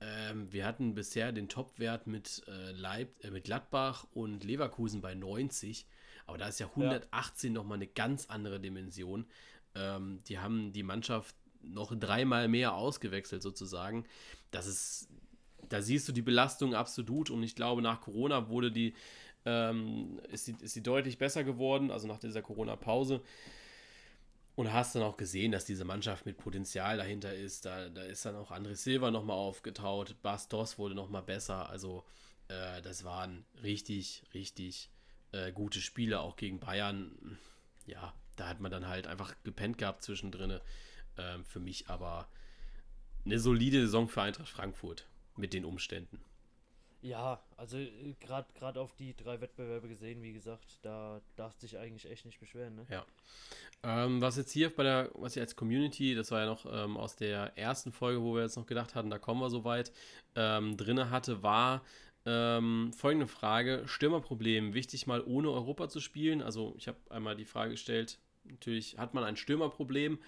Ähm, wir hatten bisher den Topwert mit, äh, äh, mit Gladbach und Leverkusen bei 90. Aber da ist ja 118 ja. nochmal eine ganz andere Dimension. Ähm, die haben die Mannschaft noch dreimal mehr ausgewechselt sozusagen. Das ist, da siehst du die Belastung absolut und ich glaube, nach Corona wurde die, ähm, ist, sie, ist sie deutlich besser geworden, also nach dieser Corona-Pause. Und hast dann auch gesehen, dass diese Mannschaft mit Potenzial dahinter ist. Da, da ist dann auch André Silva nochmal aufgetaut. Bastos wurde nochmal besser. Also, äh, das waren richtig, richtig äh, gute Spiele, auch gegen Bayern. Ja, da hat man dann halt einfach gepennt gehabt zwischendrin. Ähm, für mich aber eine solide Saison für Eintracht Frankfurt mit den Umständen. Ja, also gerade äh, gerade auf die drei Wettbewerbe gesehen, wie gesagt, da darfst du dich eigentlich echt nicht beschweren. Ne? Ja. Ähm, was jetzt hier bei der, was ich als Community, das war ja noch ähm, aus der ersten Folge, wo wir jetzt noch gedacht hatten, da kommen wir so weit, ähm, drinne hatte, war ähm, folgende Frage: Stürmerproblem. Wichtig mal ohne Europa zu spielen. Also, ich habe einmal die Frage gestellt: Natürlich hat man ein Stürmerproblem.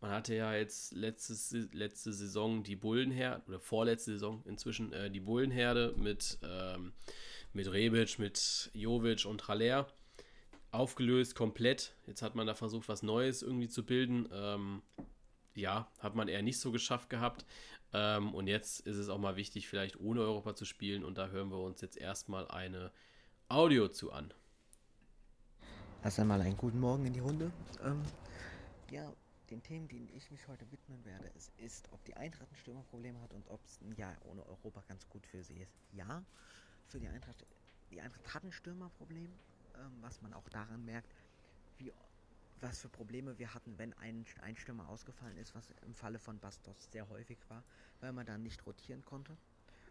Man hatte ja jetzt letztes, letzte Saison die Bullenherde, oder vorletzte Saison inzwischen äh, die Bullenherde mit, ähm, mit Rebic, mit Jovic und Haller aufgelöst komplett. Jetzt hat man da versucht, was Neues irgendwie zu bilden. Ähm, ja, hat man eher nicht so geschafft gehabt. Ähm, und jetzt ist es auch mal wichtig, vielleicht ohne Europa zu spielen. Und da hören wir uns jetzt erstmal eine Audio zu an. Erst einmal einen guten Morgen in die Runde. Ähm, ja, den Themen, denen ich mich heute widmen werde, ist, ist ob die Eintracht ein Stürmerproblem hat und ob es ein Jahr ohne Europa ganz gut für sie ist. Ja, für die Eintracht. Die Eintracht hat ein Stürmerproblem, ähm, was man auch daran merkt, wie was für Probleme wir hatten, wenn ein, ein Stürmer ausgefallen ist, was im Falle von Bastos sehr häufig war, weil man dann nicht rotieren konnte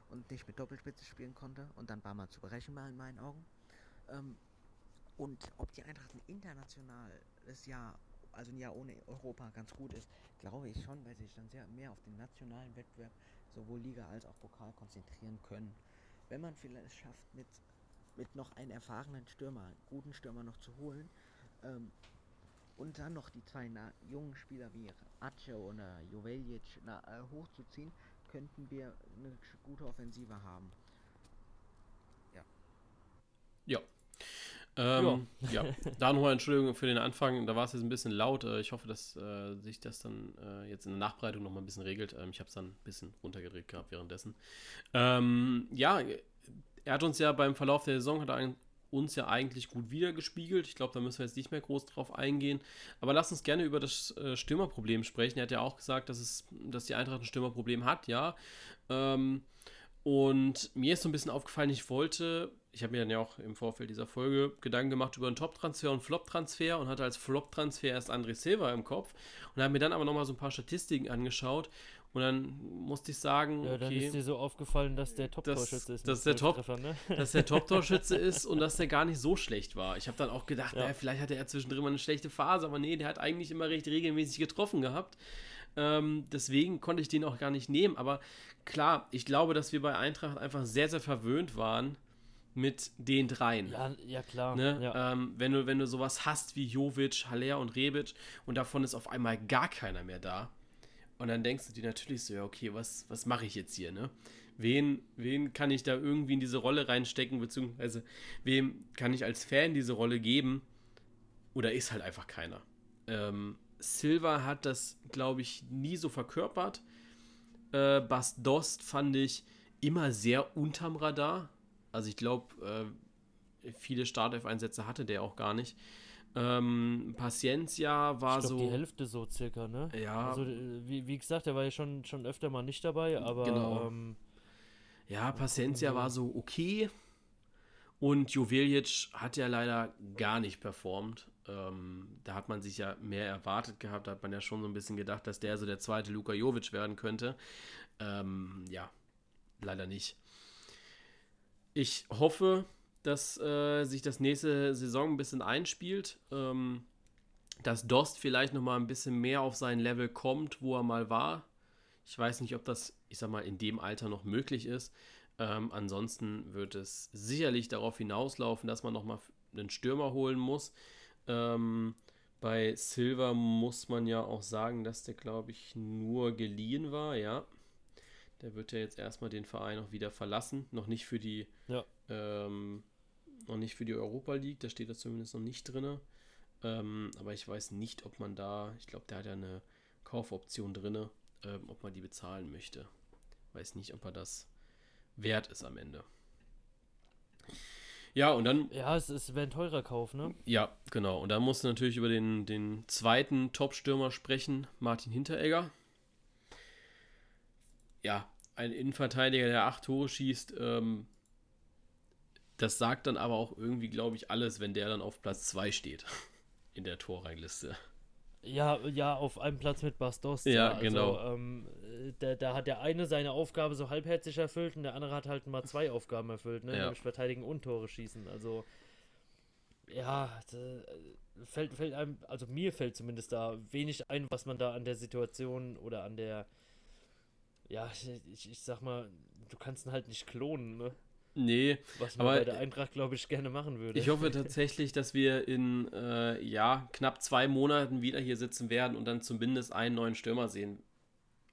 und nicht mit Doppelspitze spielen konnte und dann war man zu brechen mal in meinen Augen. Ähm, und ob die Eintracht ein internationales Jahr, also ein Jahr ohne Europa ganz gut ist, glaube ich schon, weil sie sich dann sehr mehr auf den nationalen Wettbewerb, sowohl Liga als auch Pokal konzentrieren können. Wenn man vielleicht schafft, mit, mit noch einen erfahrenen Stürmer, guten Stürmer noch zu holen, ähm, und dann noch die zwei na, jungen Spieler wie Ace oder Joveljic na, äh, hochzuziehen, könnten wir eine gute Offensive haben. Ja. Ja. Ähm, ja. [LAUGHS] ja. da nochmal Entschuldigung für den Anfang, da war es jetzt ein bisschen laut. Äh, ich hoffe, dass äh, sich das dann äh, jetzt in der Nachbereitung nochmal ein bisschen regelt. Ähm, ich habe es dann ein bisschen runtergedreht gehabt währenddessen. Ähm, ja, er hat uns ja beim Verlauf der Saison hat er uns ja eigentlich gut wiedergespiegelt. Ich glaube, da müssen wir jetzt nicht mehr groß drauf eingehen. Aber lass uns gerne über das äh, Stürmerproblem sprechen. Er hat ja auch gesagt, dass, es, dass die Eintracht ein Stürmerproblem hat, ja. Ähm, und mir ist so ein bisschen aufgefallen, ich wollte, ich habe mir dann ja auch im Vorfeld dieser Folge Gedanken gemacht über einen Top-Transfer und Flop-Transfer und hatte als Flop-Transfer erst André Silva im Kopf und habe mir dann aber nochmal so ein paar Statistiken angeschaut und dann musste ich sagen, ja, dann ist dir so aufgefallen, dass der Top-Torschütze ist. Dass der, Top, ne? [LAUGHS] dass der Top-Torschütze ist und dass der gar nicht so schlecht war. Ich habe dann auch gedacht, ja. naja, vielleicht hatte er zwischendrin mal eine schlechte Phase, aber nee, der hat eigentlich immer recht regelmäßig getroffen gehabt. Ähm, deswegen konnte ich den auch gar nicht nehmen. Aber klar, ich glaube, dass wir bei Eintracht einfach sehr, sehr verwöhnt waren mit den dreien. Ja, ja klar. Ne? Ja. Ähm, wenn, du, wenn du sowas hast wie Jovic, Haller und Rebic und davon ist auf einmal gar keiner mehr da, und dann denkst du dir natürlich so, ja, okay, was, was mache ich jetzt hier, ne? Wen, wen kann ich da irgendwie in diese Rolle reinstecken, beziehungsweise wem kann ich als Fan diese Rolle geben? Oder ist halt einfach keiner. Ähm, Silva hat das, glaube ich, nie so verkörpert. Äh, Bas Dost fand ich immer sehr unterm Radar. Also ich glaube, äh, viele Startelf-Einsätze hatte der auch gar nicht. Ähm, Paciencia war glaub, so. die Hälfte so circa, ne? Ja. Also, äh, wie, wie gesagt, der war ja schon, schon öfter mal nicht dabei, aber. Genau. Ähm, ja, Paciencia war so okay. Und Jovelic hat ja leider gar nicht performt. Ähm, da hat man sich ja mehr erwartet gehabt. Da hat man ja schon so ein bisschen gedacht, dass der so der zweite Luka Jovic werden könnte. Ähm, ja, leider nicht. Ich hoffe, dass äh, sich das nächste Saison ein bisschen einspielt. Ähm, dass Dost vielleicht nochmal ein bisschen mehr auf sein Level kommt, wo er mal war. Ich weiß nicht, ob das, ich sag mal, in dem Alter noch möglich ist. Ähm, ansonsten wird es sicherlich darauf hinauslaufen, dass man nochmal einen Stürmer holen muss. Ähm, bei Silver muss man ja auch sagen, dass der, glaube ich, nur geliehen war, ja. Der wird ja jetzt erstmal den Verein auch wieder verlassen. Noch nicht für die, ja. ähm, noch nicht für die Europa League, da steht er zumindest noch nicht drin. Ähm, aber ich weiß nicht, ob man da, ich glaube, der hat ja eine Kaufoption drin, ähm, ob man die bezahlen möchte. Weiß nicht, ob er das wert ist am Ende. Ja, und dann. Ja, es, wäre ein teurer Kauf, ne? Ja, genau. Und dann musst du natürlich über den, den zweiten Top-Stürmer sprechen, Martin Hinteregger. Ja, ein Innenverteidiger, der acht Tore schießt. Ähm, das sagt dann aber auch irgendwie, glaube ich, alles, wenn der dann auf Platz 2 steht [LAUGHS] in der Torrangliste. Ja, ja, auf einem Platz mit Bastos. Ja. Also, genau. Ähm, da, da hat der eine seine Aufgabe so halbherzig erfüllt und der andere hat halt mal zwei Aufgaben erfüllt, ne? Ja. Nämlich verteidigen und Tore schießen. Also, ja, fällt, fällt einem, also mir fällt zumindest da wenig ein, was man da an der Situation oder an der, ja, ich, ich sag mal, du kannst ihn halt nicht klonen, ne? Nee, was man aber bei der Eintracht, glaube ich, gerne machen würde. Ich hoffe [LAUGHS] tatsächlich, dass wir in äh, ja, knapp zwei Monaten wieder hier sitzen werden und dann zumindest einen neuen Stürmer sehen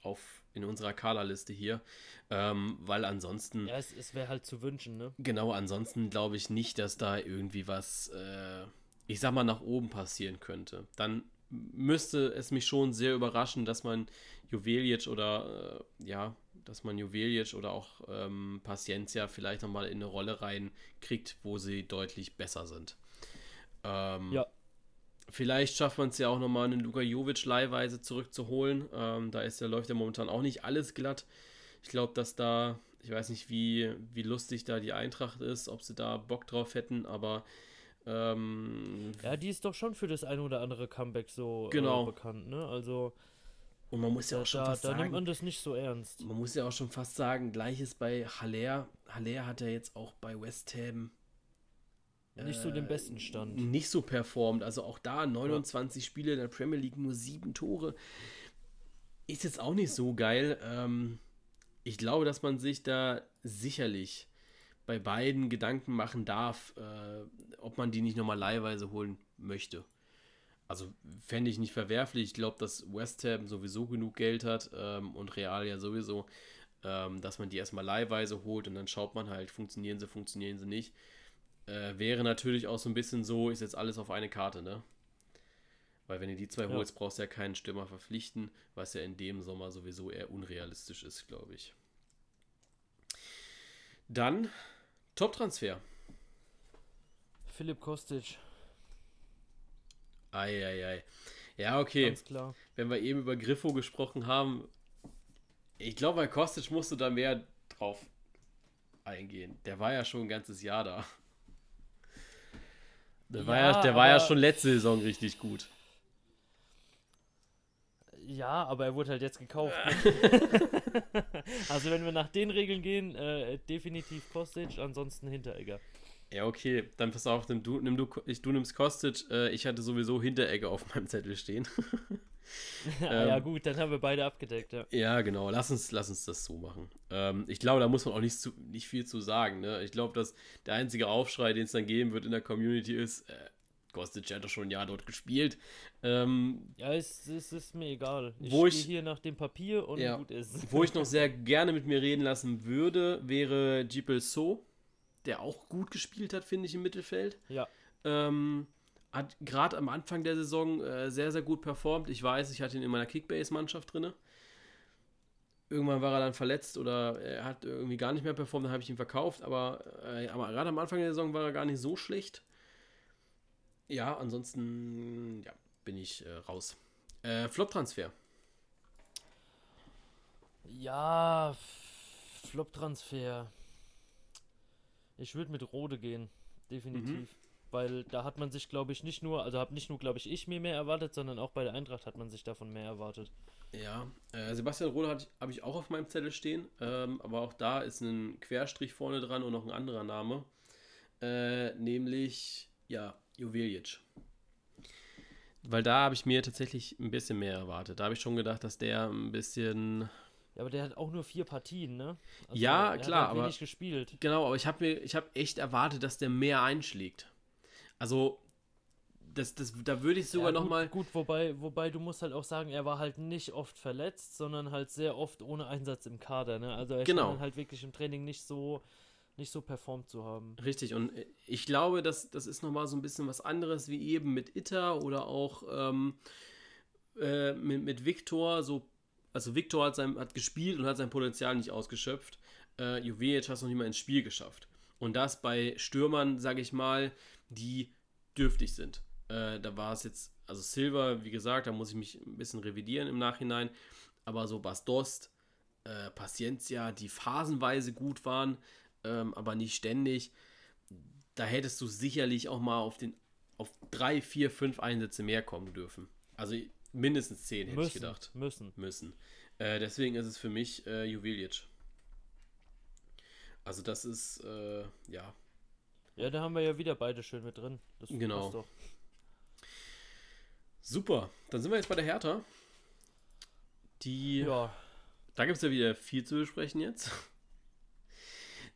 auf, in unserer Kaderliste hier. Ähm, weil ansonsten. Ja, es, es wäre halt zu wünschen, ne? Genau, ansonsten glaube ich nicht, dass da irgendwie was, äh, ich sag mal, nach oben passieren könnte. Dann müsste es mich schon sehr überraschen, dass man Juvelic oder äh, ja, dass man Juvelic oder auch ähm, Paciencia vielleicht nochmal in eine Rolle reinkriegt, wo sie deutlich besser sind. Ähm, ja. Vielleicht schafft man es ja auch nochmal, einen Luka Jovic leihweise zurückzuholen. Ähm, da ist, da läuft ja momentan auch nicht alles glatt. Ich glaube, dass da, ich weiß nicht, wie, wie lustig da die Eintracht ist, ob sie da Bock drauf hätten, aber ähm, ja, die ist doch schon für das ein oder andere Comeback so genau. äh, bekannt, ne? Also und man muss ja auch schon da, fast da sagen. nimmt man das nicht so ernst. Man muss ja auch schon fast sagen, gleiches bei Haller. Haller hat ja jetzt auch bei West Ham nicht so den besten Stand. Nicht so performt. Also auch da 29 ja. Spiele in der Premier League, nur sieben Tore. Ist jetzt auch nicht so geil. Ähm, ich glaube, dass man sich da sicherlich bei beiden Gedanken machen darf, äh, ob man die nicht nochmal leihweise holen möchte also fände ich nicht verwerflich. Ich glaube, dass West Ham sowieso genug Geld hat ähm, und Real ja sowieso, ähm, dass man die erstmal leihweise holt und dann schaut man halt, funktionieren sie, funktionieren sie nicht. Äh, wäre natürlich auch so ein bisschen so, ist jetzt alles auf eine Karte, ne? Weil wenn du die zwei ja. holst, brauchst du ja keinen Stürmer verpflichten, was ja in dem Sommer sowieso eher unrealistisch ist, glaube ich. Dann Top-Transfer. Philipp Kostic. Eieiei. Ja, okay. Ganz klar. Wenn wir eben über Griffo gesprochen haben, ich glaube, bei Kostic musst du da mehr drauf eingehen. Der war ja schon ein ganzes Jahr da. Der, ja, war, ja, der war ja schon letzte Saison richtig gut. Ja, aber er wurde halt jetzt gekauft. Ne? [LAUGHS] also wenn wir nach den Regeln gehen, äh, definitiv Kostic, ansonsten Hinteregger. Ja, okay, dann pass auf, nimm du, nimm du, ich, du nimmst Kostic. Äh, ich hatte sowieso Hinteregger auf meinem Zettel stehen. [LAUGHS] ähm, ja, gut, dann haben wir beide abgedeckt, ja. Ja, genau, lass uns, lass uns das so machen. Ähm, ich glaube, da muss man auch nicht, zu, nicht viel zu sagen. Ne? Ich glaube, dass der einzige Aufschrei, den es dann geben wird in der Community, ist, äh, Kostic hat doch schon ein Jahr dort gespielt. Ähm, ja, es, es, ist mir egal. Ich wo ich hier nach dem Papier und ja, gut ist. Wo ich noch [LAUGHS] sehr gerne mit mir reden lassen würde, wäre Jipel So der auch gut gespielt hat, finde ich, im Mittelfeld. Ja. Ähm, hat gerade am Anfang der Saison äh, sehr, sehr gut performt. Ich weiß, ich hatte ihn in meiner Kickbase-Mannschaft drin. irgendwann war er dann verletzt oder er hat irgendwie gar nicht mehr performt, dann habe ich ihn verkauft. Aber, äh, aber gerade am Anfang der Saison war er gar nicht so schlecht. Ja, ansonsten ja, bin ich äh, raus. Äh, Flop-Transfer. Ja, Flop-Transfer. Ich würde mit Rode gehen, definitiv. Mhm. Weil da hat man sich, glaube ich, nicht nur, also habe nicht nur, glaube ich, ich mir mehr erwartet, sondern auch bei der Eintracht hat man sich davon mehr erwartet. Ja, äh, Sebastian Rode habe ich auch auf meinem Zettel stehen, ähm, aber auch da ist ein Querstrich vorne dran und noch ein anderer Name, äh, nämlich, ja, Juwelic. Weil da habe ich mir tatsächlich ein bisschen mehr erwartet. Da habe ich schon gedacht, dass der ein bisschen ja, aber der hat auch nur vier Partien, ne? Also ja, klar, halt aber gespielt. Genau, aber ich habe mir, ich habe echt erwartet, dass der mehr einschlägt. Also das, das, da würde ich sogar ja, noch mal gut, wobei, wobei du musst halt auch sagen, er war halt nicht oft verletzt, sondern halt sehr oft ohne Einsatz im Kader, ne? Also er genau. halt wirklich im Training nicht so nicht so performt zu haben. Richtig, und ich glaube, dass das ist nochmal so ein bisschen was anderes wie eben mit Itter oder auch ähm, äh, mit, mit Viktor, so also Viktor hat, sein, hat gespielt und hat sein Potenzial nicht ausgeschöpft. Äh, Juvejic hat es noch nicht mal ins Spiel geschafft. Und das bei Stürmern, sage ich mal, die dürftig sind. Äh, da war es jetzt, also Silver, wie gesagt, da muss ich mich ein bisschen revidieren im Nachhinein. Aber so Bastost, äh, Paciencia, die phasenweise gut waren, ähm, aber nicht ständig. Da hättest du sicherlich auch mal auf den auf drei, vier, fünf Einsätze mehr kommen dürfen. Also Mindestens 10 hätte müssen, ich gedacht. Müssen. Müssen. Äh, deswegen ist es für mich äh, Juwelic. Also das ist, äh, ja. Ja, da haben wir ja wieder beide schön mit drin. Das genau. Super. Dann sind wir jetzt bei der Hertha. Die. Ja. Da gibt es ja wieder viel zu besprechen jetzt.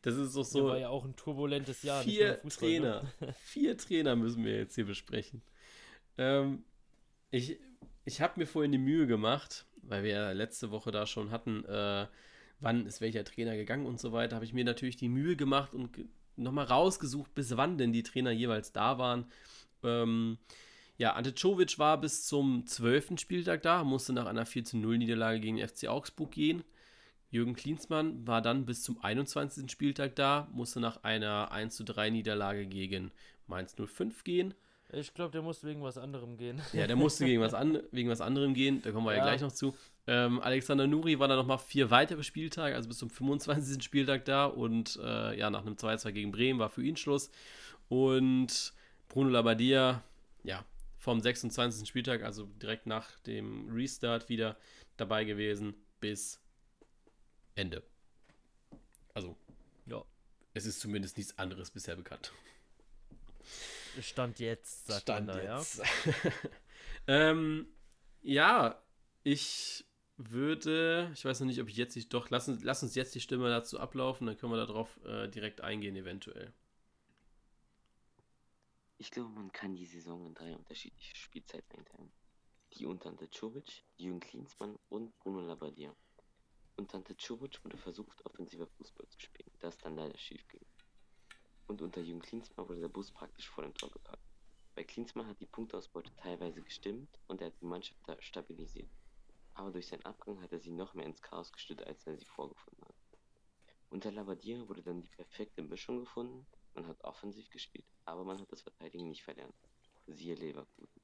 Das ist doch so. Das war ja auch ein turbulentes Jahr. Vier Fußball, ne? Trainer. Ne? vier Trainer müssen wir jetzt hier besprechen. Ähm, ich ich habe mir vorhin die Mühe gemacht, weil wir ja letzte Woche da schon hatten, äh, wann ist welcher Trainer gegangen und so weiter, habe ich mir natürlich die Mühe gemacht und nochmal rausgesucht, bis wann denn die Trainer jeweils da waren. Ähm, ja, Ante Czovic war bis zum 12. Spieltag da, musste nach einer 4-0-Niederlage gegen den FC Augsburg gehen. Jürgen Klinsmann war dann bis zum 21. Spieltag da, musste nach einer 1-3-Niederlage gegen Mainz 05 gehen. Ich glaube, der musste wegen was anderem gehen. [LAUGHS] Ja, der musste gegen was, an, wegen was anderem gehen. Da kommen wir ja, ja gleich noch zu. Ähm, Alexander Nuri war dann nochmal vier weitere Spieltage, also bis zum 25. Spieltag da. Und äh, ja, nach einem 2-2 gegen Bremen war für ihn Schluss. Und Bruno Labbadia, ja, vom 26. Spieltag, also direkt nach dem Restart wieder dabei gewesen bis Ende. Also, ja, es ist zumindest nichts anderes bisher bekannt. Stand jetzt, sagt Stand man da, jetzt. ja. [LAUGHS] ähm, ja, ich würde, ich weiß noch nicht, ob ich jetzt nicht, doch, lass uns, lass uns jetzt die Stimme dazu ablaufen, dann können wir darauf äh, direkt eingehen, eventuell. Ich glaube, man kann die Saison in drei unterschiedliche Spielzeiten einteilen. Die unter Czovic, Jürgen Klinsmann und Bruno Labbadia. Unter Czovic wurde versucht, offensiver Fußball zu spielen, das dann leider schief ging und unter Jürgen Klinsmann wurde der Bus praktisch vor dem Tor geparkt. Bei Klinsmann hat die Punktausbeute teilweise gestimmt und er hat die Mannschaft stabilisiert. Aber durch seinen Abgang hat er sie noch mehr ins Chaos gestürzt, als er sie vorgefunden hat. Unter Labadier wurde dann die perfekte Mischung gefunden. Man hat offensiv gespielt, aber man hat das Verteidigen nicht verlernt. Siehe Leverkusen.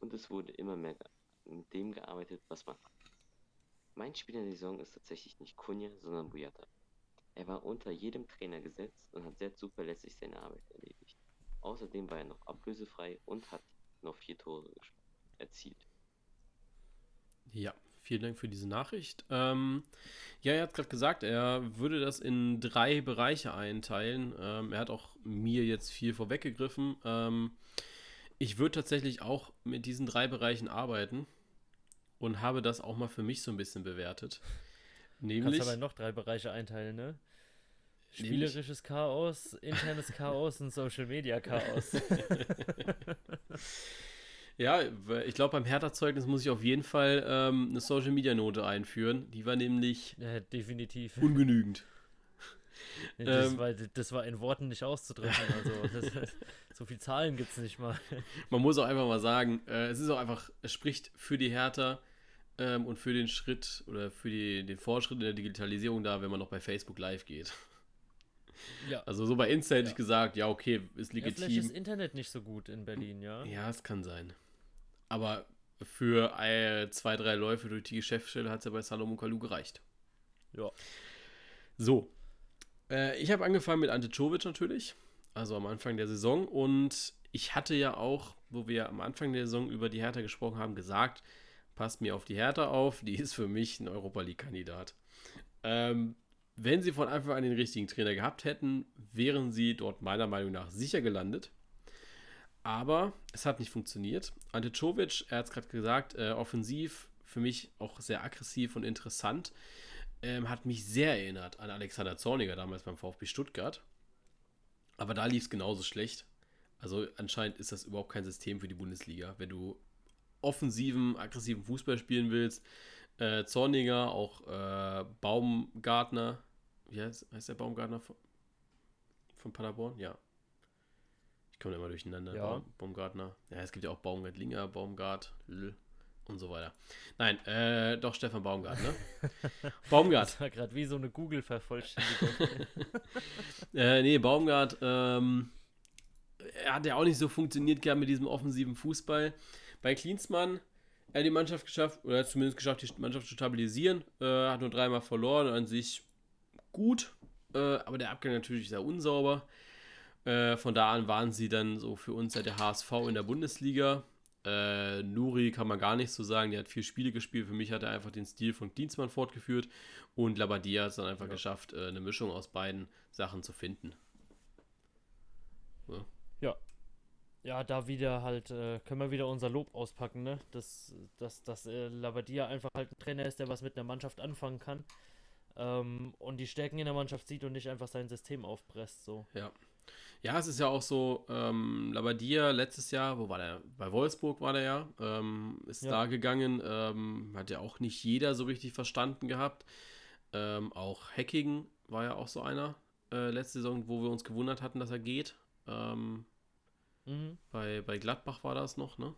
Und es wurde immer mehr mit dem gearbeitet, was man hat. Mein Spieler der Saison ist tatsächlich nicht Kunja, sondern Buyata. Er war unter jedem Trainer gesetzt und hat sehr zuverlässig seine Arbeit erledigt. Außerdem war er noch ablösefrei und hat noch vier Tore erzielt. Ja, vielen Dank für diese Nachricht. Ähm, ja, er hat gerade gesagt, er würde das in drei Bereiche einteilen. Ähm, er hat auch mir jetzt viel vorweggegriffen. Ähm, ich würde tatsächlich auch mit diesen drei Bereichen arbeiten und habe das auch mal für mich so ein bisschen bewertet. [LAUGHS] Nämlich. Kannst aber noch drei Bereiche einteilen, ne? Spielerisches Chaos, internes Chaos und Social Media Chaos. [LAUGHS] ja, ich glaube, beim Hertha-Zeugnis muss ich auf jeden Fall ähm, eine Social Media Note einführen. Die war nämlich ja, definitiv ungenügend. Das, ähm, war, das war in Worten nicht auszudrücken. [LAUGHS] Also, das, so viele Zahlen gibt es nicht mal. Man muss auch einfach mal sagen, äh, es ist auch einfach, es spricht für die Hertha, ähm, und für den Schritt oder für die, den Fortschritt in der Digitalisierung da, wenn man noch bei Facebook live geht. Ja. Also so bei Insta hätte ja. ich gesagt, ja, okay, ist legitim. Ja, vielleicht ist Internet nicht so gut in Berlin, ja. Ja, es kann sein. Aber für äh, zwei, drei Läufe durch die Geschäftsstelle hat es ja bei Salomon Kalou gereicht. Ja. So. Äh, ich habe angefangen mit Ante Czovic natürlich. Also am Anfang der Saison. Und ich hatte ja auch, wo wir am Anfang der Saison über die Hertha gesprochen haben, gesagt, passt mir auf die Hertha auf, die ist für mich ein Europa League-Kandidat. Ähm, wenn sie von Anfang an den richtigen Trainer gehabt hätten, wären sie dort meiner Meinung nach sicher gelandet. Aber es hat nicht funktioniert. Ante Czovic, er hat es gerade gesagt, äh, offensiv für mich auch sehr aggressiv und interessant. Ähm, hat mich sehr erinnert an Alexander Zorniger damals beim VfB Stuttgart. Aber da lief es genauso schlecht. Also anscheinend ist das überhaupt kein System für die Bundesliga. Wenn du offensiven, aggressiven Fußball spielen willst, äh, Zorniger, auch äh, Baumgartner, wie heißt, heißt der Baumgartner von, von Paderborn? Ja. Ich komme immer durcheinander. Ja. Baum, Baumgartner. Ja, es gibt ja auch Baumgartlinger, Baumgart, L und so weiter. Nein, äh, doch Stefan Baumgart, ne? [LAUGHS] Baumgart. Das war gerade wie so eine Google-Vervollständigung. [LAUGHS] äh, nee, Baumgart, ähm, er hat ja auch nicht so funktioniert gehabt mit diesem offensiven Fußball. Bei Klinsmann, er hat die Mannschaft geschafft, oder hat zumindest geschafft, die Mannschaft zu stabilisieren. Äh, hat nur dreimal verloren, an sich gut, äh, aber der Abgang natürlich sehr unsauber. Äh, von da an waren sie dann so für uns ja der HSV in der Bundesliga. Äh, Nuri kann man gar nicht so sagen, der hat vier Spiele gespielt. Für mich hat er einfach den Stil von Dienstmann fortgeführt und Labadia hat es dann einfach ja. geschafft, äh, eine Mischung aus beiden Sachen zu finden. Ja. Ja. Da wieder halt, äh, können wir wieder unser Lob auspacken, ne? Dass, dass, dass äh, Labadia einfach halt ein Trainer ist, der was mit einer Mannschaft anfangen kann ähm, und die Stärken in der Mannschaft sieht und nicht einfach sein System aufpresst. So. Ja. Ja, es ist ja auch so, ähm, Labadia letztes Jahr, wo war der? Bei Wolfsburg war der ja, ähm, ist ja. da gegangen, ähm, hat ja auch nicht jeder so richtig verstanden gehabt. Ähm, auch Hacking war ja auch so einer äh, letzte Saison, wo wir uns gewundert hatten, dass er geht. Ähm, mhm. bei, bei Gladbach war das noch, ne?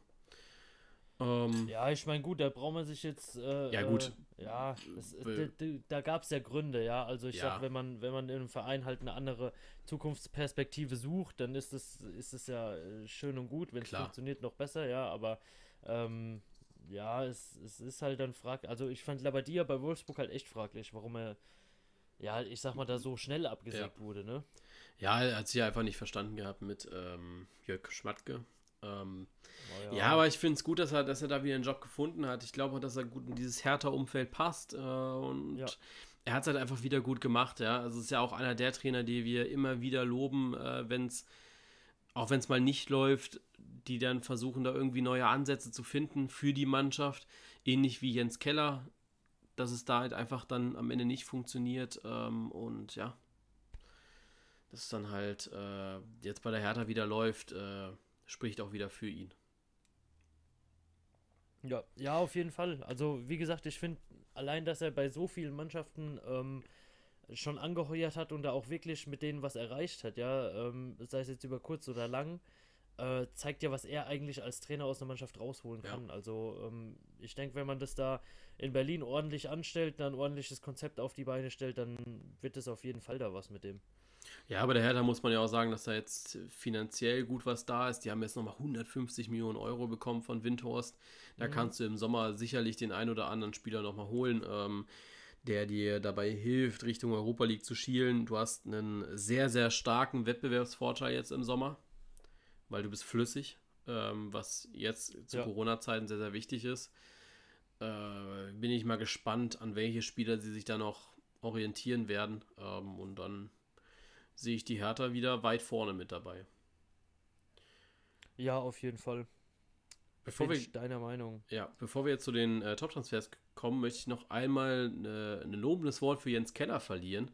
Ähm, ja, ich meine, gut, da braucht man sich jetzt. Äh, ja, gut. Äh, ja, das, da, da gab es ja Gründe, ja. Also, ich ja. sag, wenn man, wenn man in einem Verein halt eine andere Zukunftsperspektive sucht, dann ist es ist es ja äh, schön und gut. Wenn es funktioniert, noch besser, ja. Aber ähm, ja, es, es ist halt dann fraglich. Also, ich fand Labadia bei Wolfsburg halt echt fraglich, warum er, ja, ich sag mal, da so schnell abgesägt ja. wurde, ne? Ja, er hat sich einfach nicht verstanden gehabt mit ähm, Jörg Schmatke. Ähm, oh ja. ja. aber ich finde es gut, dass er, dass er da wieder einen Job gefunden hat. Ich glaube, dass er gut in dieses härter Umfeld passt. Äh, und ja. er hat es halt einfach wieder gut gemacht. Ja, also es ist ja auch einer der Trainer, die wir immer wieder loben, äh, wenn es, auch wenn es mal nicht läuft, die dann versuchen, da irgendwie neue Ansätze zu finden für die Mannschaft. Ähnlich wie Jens Keller, dass es da halt einfach dann am Ende nicht funktioniert. Ähm, und ja, dass es dann halt äh, jetzt bei der Hertha wieder läuft. Äh, spricht auch wieder für ihn. Ja, ja, auf jeden Fall. Also, wie gesagt, ich finde allein, dass er bei so vielen Mannschaften ähm, schon angeheuert hat und da auch wirklich mit denen was erreicht hat, ja, ähm, sei es jetzt über kurz oder lang, äh, zeigt ja, was er eigentlich als Trainer aus einer Mannschaft rausholen kann. Ja. Also, ähm, ich denke, wenn man das da in Berlin ordentlich anstellt, dann ein ordentliches Konzept auf die Beine stellt, dann wird es auf jeden Fall da was mit dem. Ja, aber der Hertha muss man ja auch sagen, dass da jetzt finanziell gut was da ist. Die haben jetzt nochmal 150 Millionen Euro bekommen von Windhorst. Da mhm. kannst du im Sommer sicherlich den einen oder anderen Spieler nochmal holen, ähm, der dir dabei hilft, Richtung Europa League zu schielen. Du hast einen sehr, sehr starken Wettbewerbsvorteil jetzt im Sommer, weil du bist flüssig, ähm, was jetzt zu ja. Corona-Zeiten sehr, sehr wichtig ist. Äh, bin ich mal gespannt, an welche Spieler sie sich da noch orientieren werden. Ähm, und dann sehe ich die Hertha wieder weit vorne mit dabei. Ja, auf jeden Fall. Bevor Bin wir, deiner Meinung. Ja, bevor wir jetzt zu den äh, Top-Transfers kommen, möchte ich noch einmal äh, ein lobendes Wort für Jens Keller verlieren,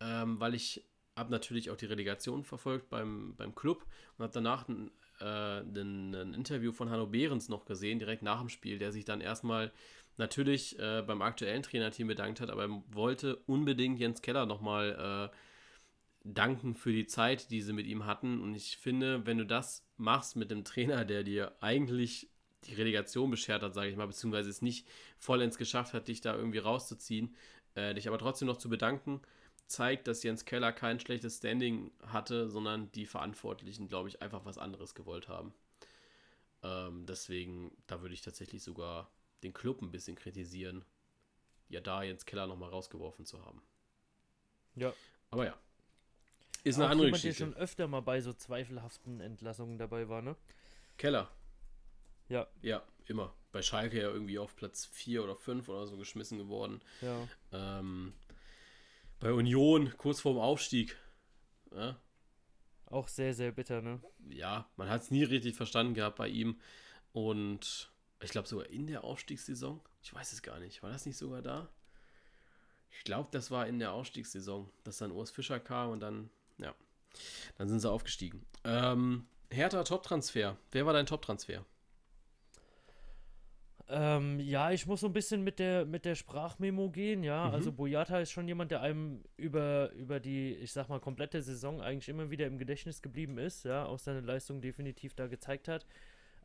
ähm, weil ich habe natürlich auch die Relegation verfolgt beim, beim Club und habe danach ein, äh, ein, ein, Interview von Hanno Behrens noch gesehen, direkt nach dem Spiel, der sich dann erstmal natürlich äh, beim aktuellen Trainerteam bedankt hat, aber er wollte unbedingt Jens Keller nochmal äh, danken für die Zeit, die sie mit ihm hatten. Und ich finde, wenn du das machst mit dem Trainer, der dir eigentlich die Relegation beschert hat, sage ich mal, beziehungsweise es nicht vollends geschafft hat, dich da irgendwie rauszuziehen, äh, dich aber trotzdem noch zu bedanken, zeigt, dass Jens Keller kein schlechtes Standing hatte, sondern die Verantwortlichen, glaube ich, einfach was anderes gewollt haben. Ähm, deswegen, da würde ich tatsächlich sogar den Club ein bisschen kritisieren, ja da Jens Keller nochmal rausgeworfen zu haben. Ja. Aber ja. Ist eine Auch andere jemand, Geschichte. der schon öfter mal bei so zweifelhaften Entlassungen dabei war, ne? Keller. Ja. Ja, immer. Bei Schalke ja irgendwie auf Platz 4 oder 5 oder so geschmissen geworden. Ja. Ähm, bei Union kurz vorm Aufstieg. Ja. Auch sehr, sehr bitter, ne? Ja, man hat es nie richtig verstanden gehabt bei ihm. Und ich glaube sogar in der Aufstiegssaison. Ich weiß es gar nicht. War das nicht sogar da? Ich glaube, das war in der Aufstiegssaison, dass dann Urs Fischer kam und dann, ja, dann sind sie aufgestiegen. Ähm, Hertha Top-Transfer. Wer war dein Top-Transfer? Ähm, ja, ich muss so ein bisschen mit der, mit der Sprachmemo gehen, ja. Mhm. Also Boyata ist schon jemand, der einem über, über die, ich sag mal, komplette Saison eigentlich immer wieder im Gedächtnis geblieben ist, ja, auch seine Leistung definitiv da gezeigt hat.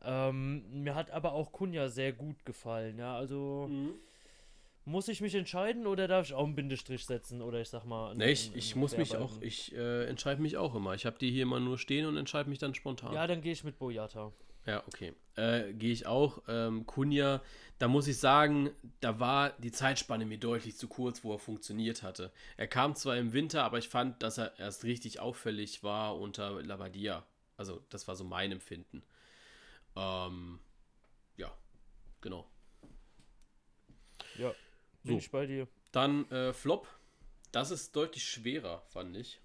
Ähm, mir hat aber auch Kunja sehr gut gefallen, ja. Also mhm. Muss ich mich entscheiden oder darf ich auch einen Bindestrich setzen oder ich sag mal. Nee, ich, ich muss mich auch, ich äh, entscheide mich auch immer. Ich habe die hier immer nur stehen und entscheide mich dann spontan. Ja, dann gehe ich mit Boyata. Ja, okay. Äh, Gehe ich auch. Ähm, Kunja, da muss ich sagen, da war die Zeitspanne mir deutlich zu kurz, wo er funktioniert hatte. Er kam zwar im Winter, aber ich fand, dass er erst richtig auffällig war unter Labadia. Also, das war so mein Empfinden. Ähm, ja, genau. Ja, bin so. ich bei dir. Dann äh, Flop. Das ist deutlich schwerer, fand ich.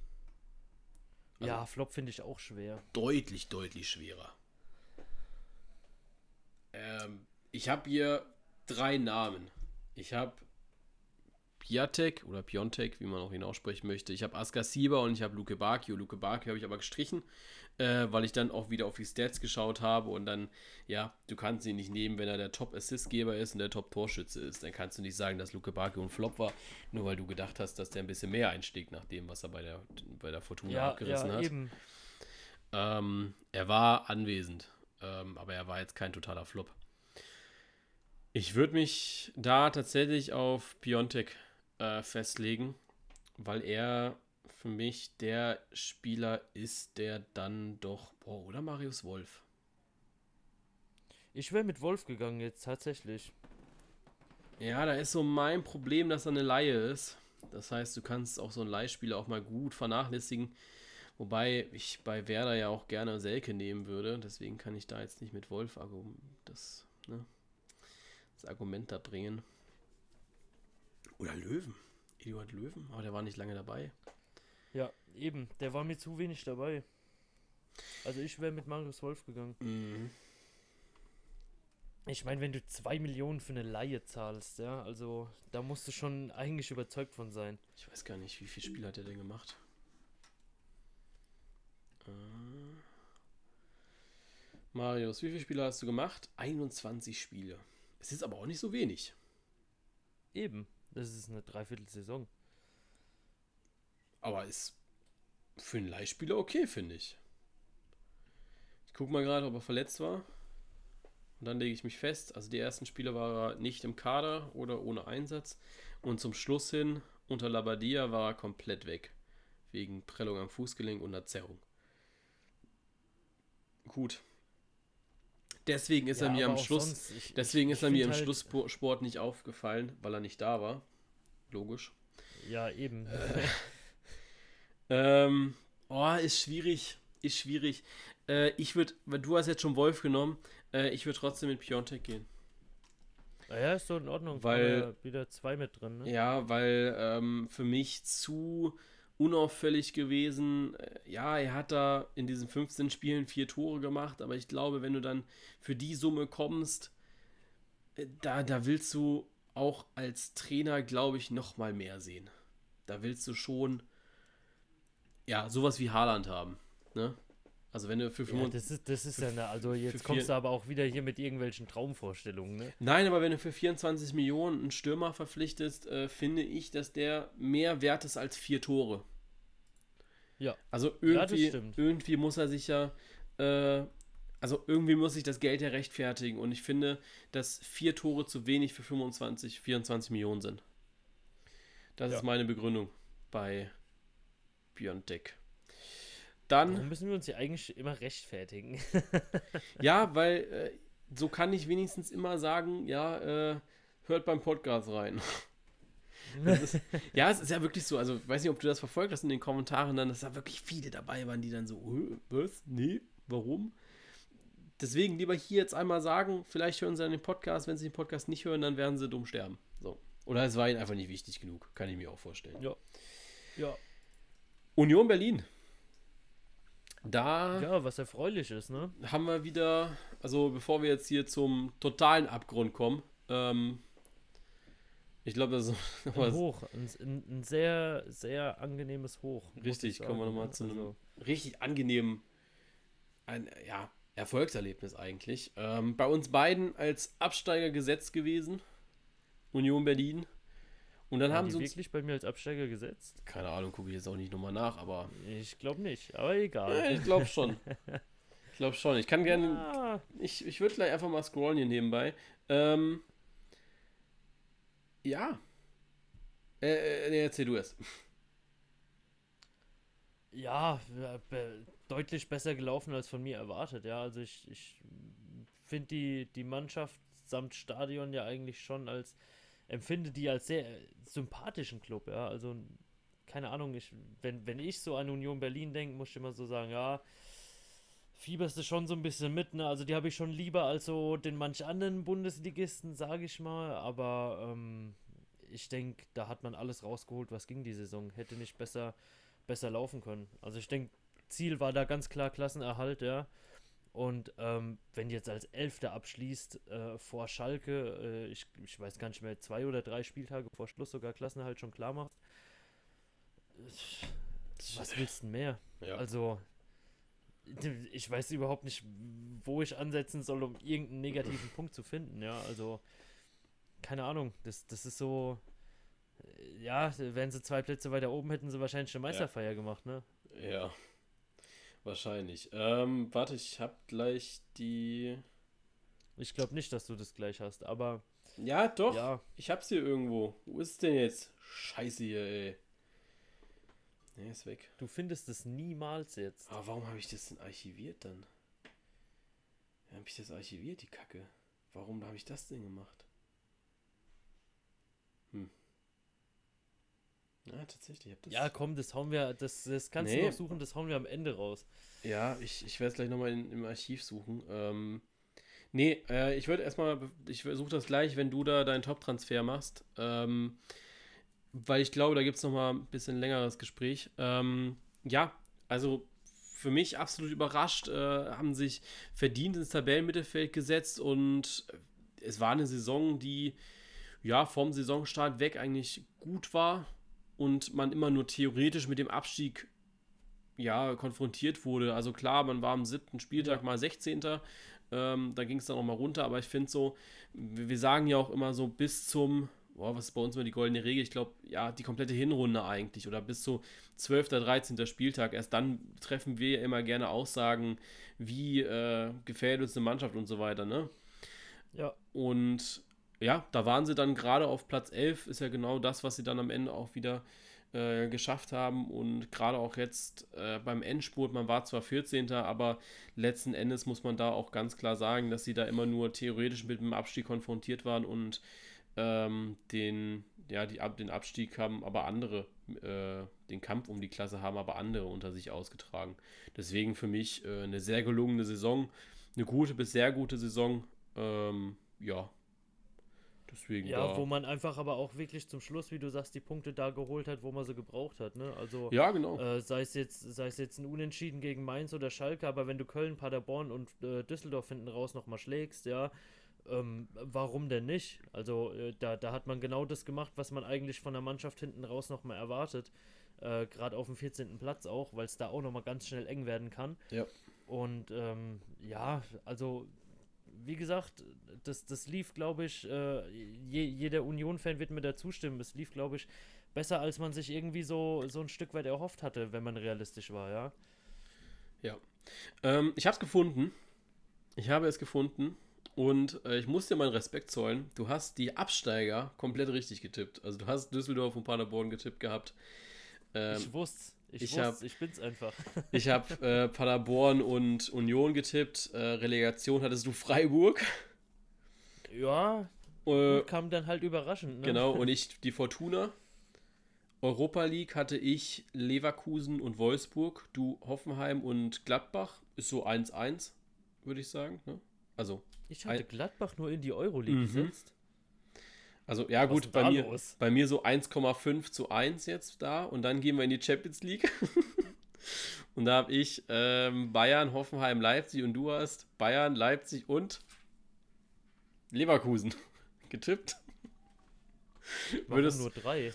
Also ja, Flop finde ich auch schwer. Deutlich, deutlich schwerer. Ähm, ich habe hier drei Namen. Ich habe Piatek oder Piontek, wie man auch ihn aussprechen möchte. Ich habe Askar Sieber und ich habe Luke Bakio. Luke Bakio habe ich aber gestrichen, äh, weil ich dann auch wieder auf die Stats geschaut habe und dann, ja, du kannst ihn nicht nehmen, wenn er der Top-Assistgeber ist und der Top-Torschütze ist. Dann kannst du nicht sagen, dass Luke Bakio ein Flop war, nur weil du gedacht hast, dass der ein bisschen mehr einstieg nach dem, was er bei der, bei der Fortuna ja, abgerissen ja, hat. Eben. Ähm, er war anwesend, ähm, aber er war jetzt kein totaler Flop. Ich würde mich da tatsächlich auf Piontek äh, festlegen, weil er für mich der Spieler ist, der dann doch. Boah, oder Marius Wolf? Ich wäre mit Wolf gegangen jetzt tatsächlich. Ja, da ist so mein Problem, dass er eine Laie ist. Das heißt, du kannst auch so einen Leihspieler auch mal gut vernachlässigen. Wobei ich bei Werder ja auch gerne Selke nehmen würde. Deswegen kann ich da jetzt nicht mit Wolf das, ne, das Argument da bringen. Oder Löwen. Eduard Löwen, aber der war nicht lange dabei. Ja, eben. Der war mir zu wenig dabei. Also ich wäre mit Marius Wolf gegangen. Mhm. Ich meine, wenn du zwei Millionen für eine Laie zahlst, ja, also da musst du schon eigentlich überzeugt von sein. Ich weiß gar nicht, wie viele Spiele hat er denn gemacht? Äh. Marius, wie viele Spiele hast du gemacht? 21 Spiele. Es ist aber auch nicht so wenig. Eben. Das ist eine Dreiviertelsaison. Aber ist für einen Leihspieler okay, finde ich. Ich gucke mal gerade, ob er verletzt war. Und dann lege ich mich fest. Also die ersten Spiele war er nicht im Kader oder ohne Einsatz. Und zum Schluss hin, unter Labadia, war er komplett weg. Wegen Prellung am Fußgelenk und einer Zerrung. Gut, Deswegen ist ja, er mir am Schluss, sonst, ich, deswegen ich, ist er mir im halt, Schlusssport nicht aufgefallen, weil er nicht da war. Logisch. Ja, eben. Äh, [LAUGHS] ähm, oh, ist schwierig. Ist schwierig. Äh, ich würde, weil du hast jetzt schon Wolf genommen, äh, ich würde trotzdem mit Piontek gehen. Naja, ist so in Ordnung. Weil wieder zwei mit drin, ne? Ja, weil ähm, für mich zu unauffällig gewesen. Äh, ja, er hat da in diesen 15 Spielen vier Tore gemacht, aber ich glaube, wenn du dann für die Summe kommst, äh, da, da willst du auch als Trainer, glaube ich, noch mal mehr sehen. Da willst du schon, ja, sowas wie Haaland haben. Ne? Also wenn du für 25, ja, das ist, das ist ja, eine, also jetzt kommst du aber auch wieder hier mit irgendwelchen Traumvorstellungen, ne? Nein, aber wenn du für 24 Millionen einen Stürmer verpflichtest, äh, finde ich, dass der mehr wert ist als vier Tore. Ja. Also irgendwie, ja, irgendwie muss er sich ja, äh, also irgendwie muss sich das Geld ja rechtfertigen und ich finde, dass vier Tore zu wenig für 25, 24 Millionen sind. Das ja. ist meine Begründung bei Biontech. Dann. Warum müssen wir uns hier eigentlich immer rechtfertigen? [LAUGHS] ja, weil äh, so kann ich wenigstens immer sagen, ja, äh, hört beim Podcast rein. [LAUGHS] Ist, ja, es ist ja wirklich so. Also, ich weiß nicht, ob du das verfolgt hast in den Kommentaren, dann, dass da wirklich viele dabei waren, die dann so, was? Nee, warum? Deswegen lieber hier jetzt einmal sagen, vielleicht hören sie dann den Podcast. Wenn sie den Podcast nicht hören, dann werden sie dumm sterben. So. Oder es war ihnen einfach nicht wichtig genug. Kann ich mir auch vorstellen. Ja. Ja. Union Berlin. Da. Ja, was erfreulich ist, ne? Haben wir wieder, also bevor wir jetzt hier zum totalen Abgrund kommen, ähm, ich glaube, das ist [LAUGHS] ein Hoch, ein, ein, sehr, sehr angenehmes Hoch. Richtig, kommen wir nochmal zu einem also. richtig angenehmen, ein, ja, Erfolgserlebnis eigentlich. Ähm, bei uns beiden als Absteiger gesetzt gewesen. Union Berlin. Und dann War haben sie uns wirklich bei mir als Absteiger gesetzt? Keine Ahnung, gucke ich jetzt auch nicht nochmal nach, aber. Ich glaube nicht, aber egal. Ja, ich glaube schon. [LAUGHS] ich glaube schon. Ich kann gerne. Ja. Ich, ich würde gleich einfach mal scrollen hier nebenbei. Ähm, ja. Äh, äh, nee, erzähl du es. Ja, deutlich besser gelaufen als von mir erwartet, ja. Also ich, ich finde die, die Mannschaft samt Stadion ja eigentlich schon als empfinde die als sehr sympathischen Club, ja. Also, keine Ahnung, ich, wenn, wenn ich so an Union Berlin denke, muss ich immer so sagen, ja, fieberst du schon so ein bisschen mit, ne? Also die habe ich schon lieber als so den manch anderen Bundesligisten, sage ich mal, aber ähm, ich denke, da hat man alles rausgeholt, was ging die Saison. Hätte nicht besser, besser laufen können. Also ich denke, Ziel war da ganz klar Klassenerhalt, ja. Und ähm, wenn jetzt als Elfter abschließt äh, vor Schalke, äh, ich, ich weiß gar nicht mehr, zwei oder drei Spieltage vor Schluss sogar Klassenerhalt schon klar macht, was willst du denn mehr? Ja. Also, ich weiß überhaupt nicht, wo ich ansetzen soll, um irgendeinen negativen Punkt zu finden, ja. Also, keine Ahnung, das, das ist so, äh, ja, wären sie zwei Plätze weiter oben, hätten sie wahrscheinlich eine Meisterfeier ja. gemacht, ne? Ja, Wahrscheinlich. Ähm, warte, ich hab gleich die. Ich glaube nicht, dass du das gleich hast, aber. Ja, doch. Ja. Ich hab's hier irgendwo. Wo ist es denn jetzt? Scheiße hier, ey. Nee, ist weg. Du findest es niemals jetzt. Aber warum habe ich das denn archiviert dann? Habe ich das archiviert, die Kacke? Warum habe ich das denn gemacht? Ja, tatsächlich. ja, komm, das hauen wir, das, das kannst nee. du noch suchen, das hauen wir am Ende raus. Ja, ich, ich werde es gleich nochmal im Archiv suchen. Ähm, nee, äh, ich würde erstmal, ich suche das gleich, wenn du da deinen Top-Transfer machst. Ähm, weil ich glaube, da gibt es nochmal ein bisschen längeres Gespräch. Ähm, ja, also für mich absolut überrascht, äh, haben sich verdient ins Tabellenmittelfeld gesetzt und es war eine Saison, die ja vom Saisonstart weg eigentlich gut war und man immer nur theoretisch mit dem Abstieg ja, konfrontiert wurde. Also klar, man war am siebten Spieltag mal 16. Ähm, da ging es dann nochmal runter, aber ich finde so, wir sagen ja auch immer so bis zum, boah, was ist bei uns immer die goldene Regel? Ich glaube, ja, die komplette Hinrunde eigentlich oder bis zu 12., 13. Spieltag. Erst dann treffen wir ja immer gerne Aussagen, wie äh, gefällt uns eine Mannschaft und so weiter, ne? Ja. Und ja, da waren sie dann gerade auf Platz 11, ist ja genau das, was sie dann am Ende auch wieder äh, geschafft haben und gerade auch jetzt äh, beim Endspurt, man war zwar 14. aber letzten Endes muss man da auch ganz klar sagen, dass sie da immer nur theoretisch mit dem Abstieg konfrontiert waren und ähm, den, ja, die, den Abstieg haben aber andere, äh, den Kampf um die Klasse haben aber andere unter sich ausgetragen. Deswegen für mich äh, eine sehr gelungene Saison, eine gute bis sehr gute Saison. Ähm, ja, Deswegen ja, da. wo man einfach aber auch wirklich zum Schluss, wie du sagst, die Punkte da geholt hat, wo man sie gebraucht hat. Ne? Also, ja, genau. Äh, sei, es jetzt, sei es jetzt ein Unentschieden gegen Mainz oder Schalke, aber wenn du Köln, Paderborn und äh, Düsseldorf hinten raus nochmal schlägst, ja, ähm, warum denn nicht? Also äh, da, da hat man genau das gemacht, was man eigentlich von der Mannschaft hinten raus nochmal erwartet. Äh, Gerade auf dem 14. Platz auch, weil es da auch nochmal ganz schnell eng werden kann. Ja. Und ähm, ja, also wie gesagt, das, das lief, glaube ich, äh, je, jeder Union-Fan wird mir da zustimmen. Es lief, glaube ich, besser, als man sich irgendwie so, so ein Stück weit erhofft hatte, wenn man realistisch war, ja. Ja. Ähm, ich habe es gefunden. Ich habe es gefunden und äh, ich muss dir meinen Respekt zollen. Du hast die Absteiger komplett richtig getippt. Also du hast Düsseldorf und Paderborn getippt gehabt. Ähm, ich wusste ich, ich, hab, ich bin's einfach. [LAUGHS] ich habe äh, Paderborn und Union getippt. Äh, Relegation hattest du Freiburg. Ja, äh, kam dann halt überraschend. Ne? Genau, und ich [LAUGHS] die Fortuna. Europa League hatte ich Leverkusen und Wolfsburg, du Hoffenheim und Gladbach. Ist so 1-1, würde ich sagen. Ne? Also. Ich hatte Gladbach nur in die Euroleague mhm. gesetzt. Also, ja, gut, bei mir, bei mir so 1,5 zu 1 jetzt da. Und dann gehen wir in die Champions League. [LAUGHS] und da habe ich ähm, Bayern, Hoffenheim, Leipzig und du hast Bayern, Leipzig und Leverkusen [LAUGHS] getippt. Würdest, nur drei?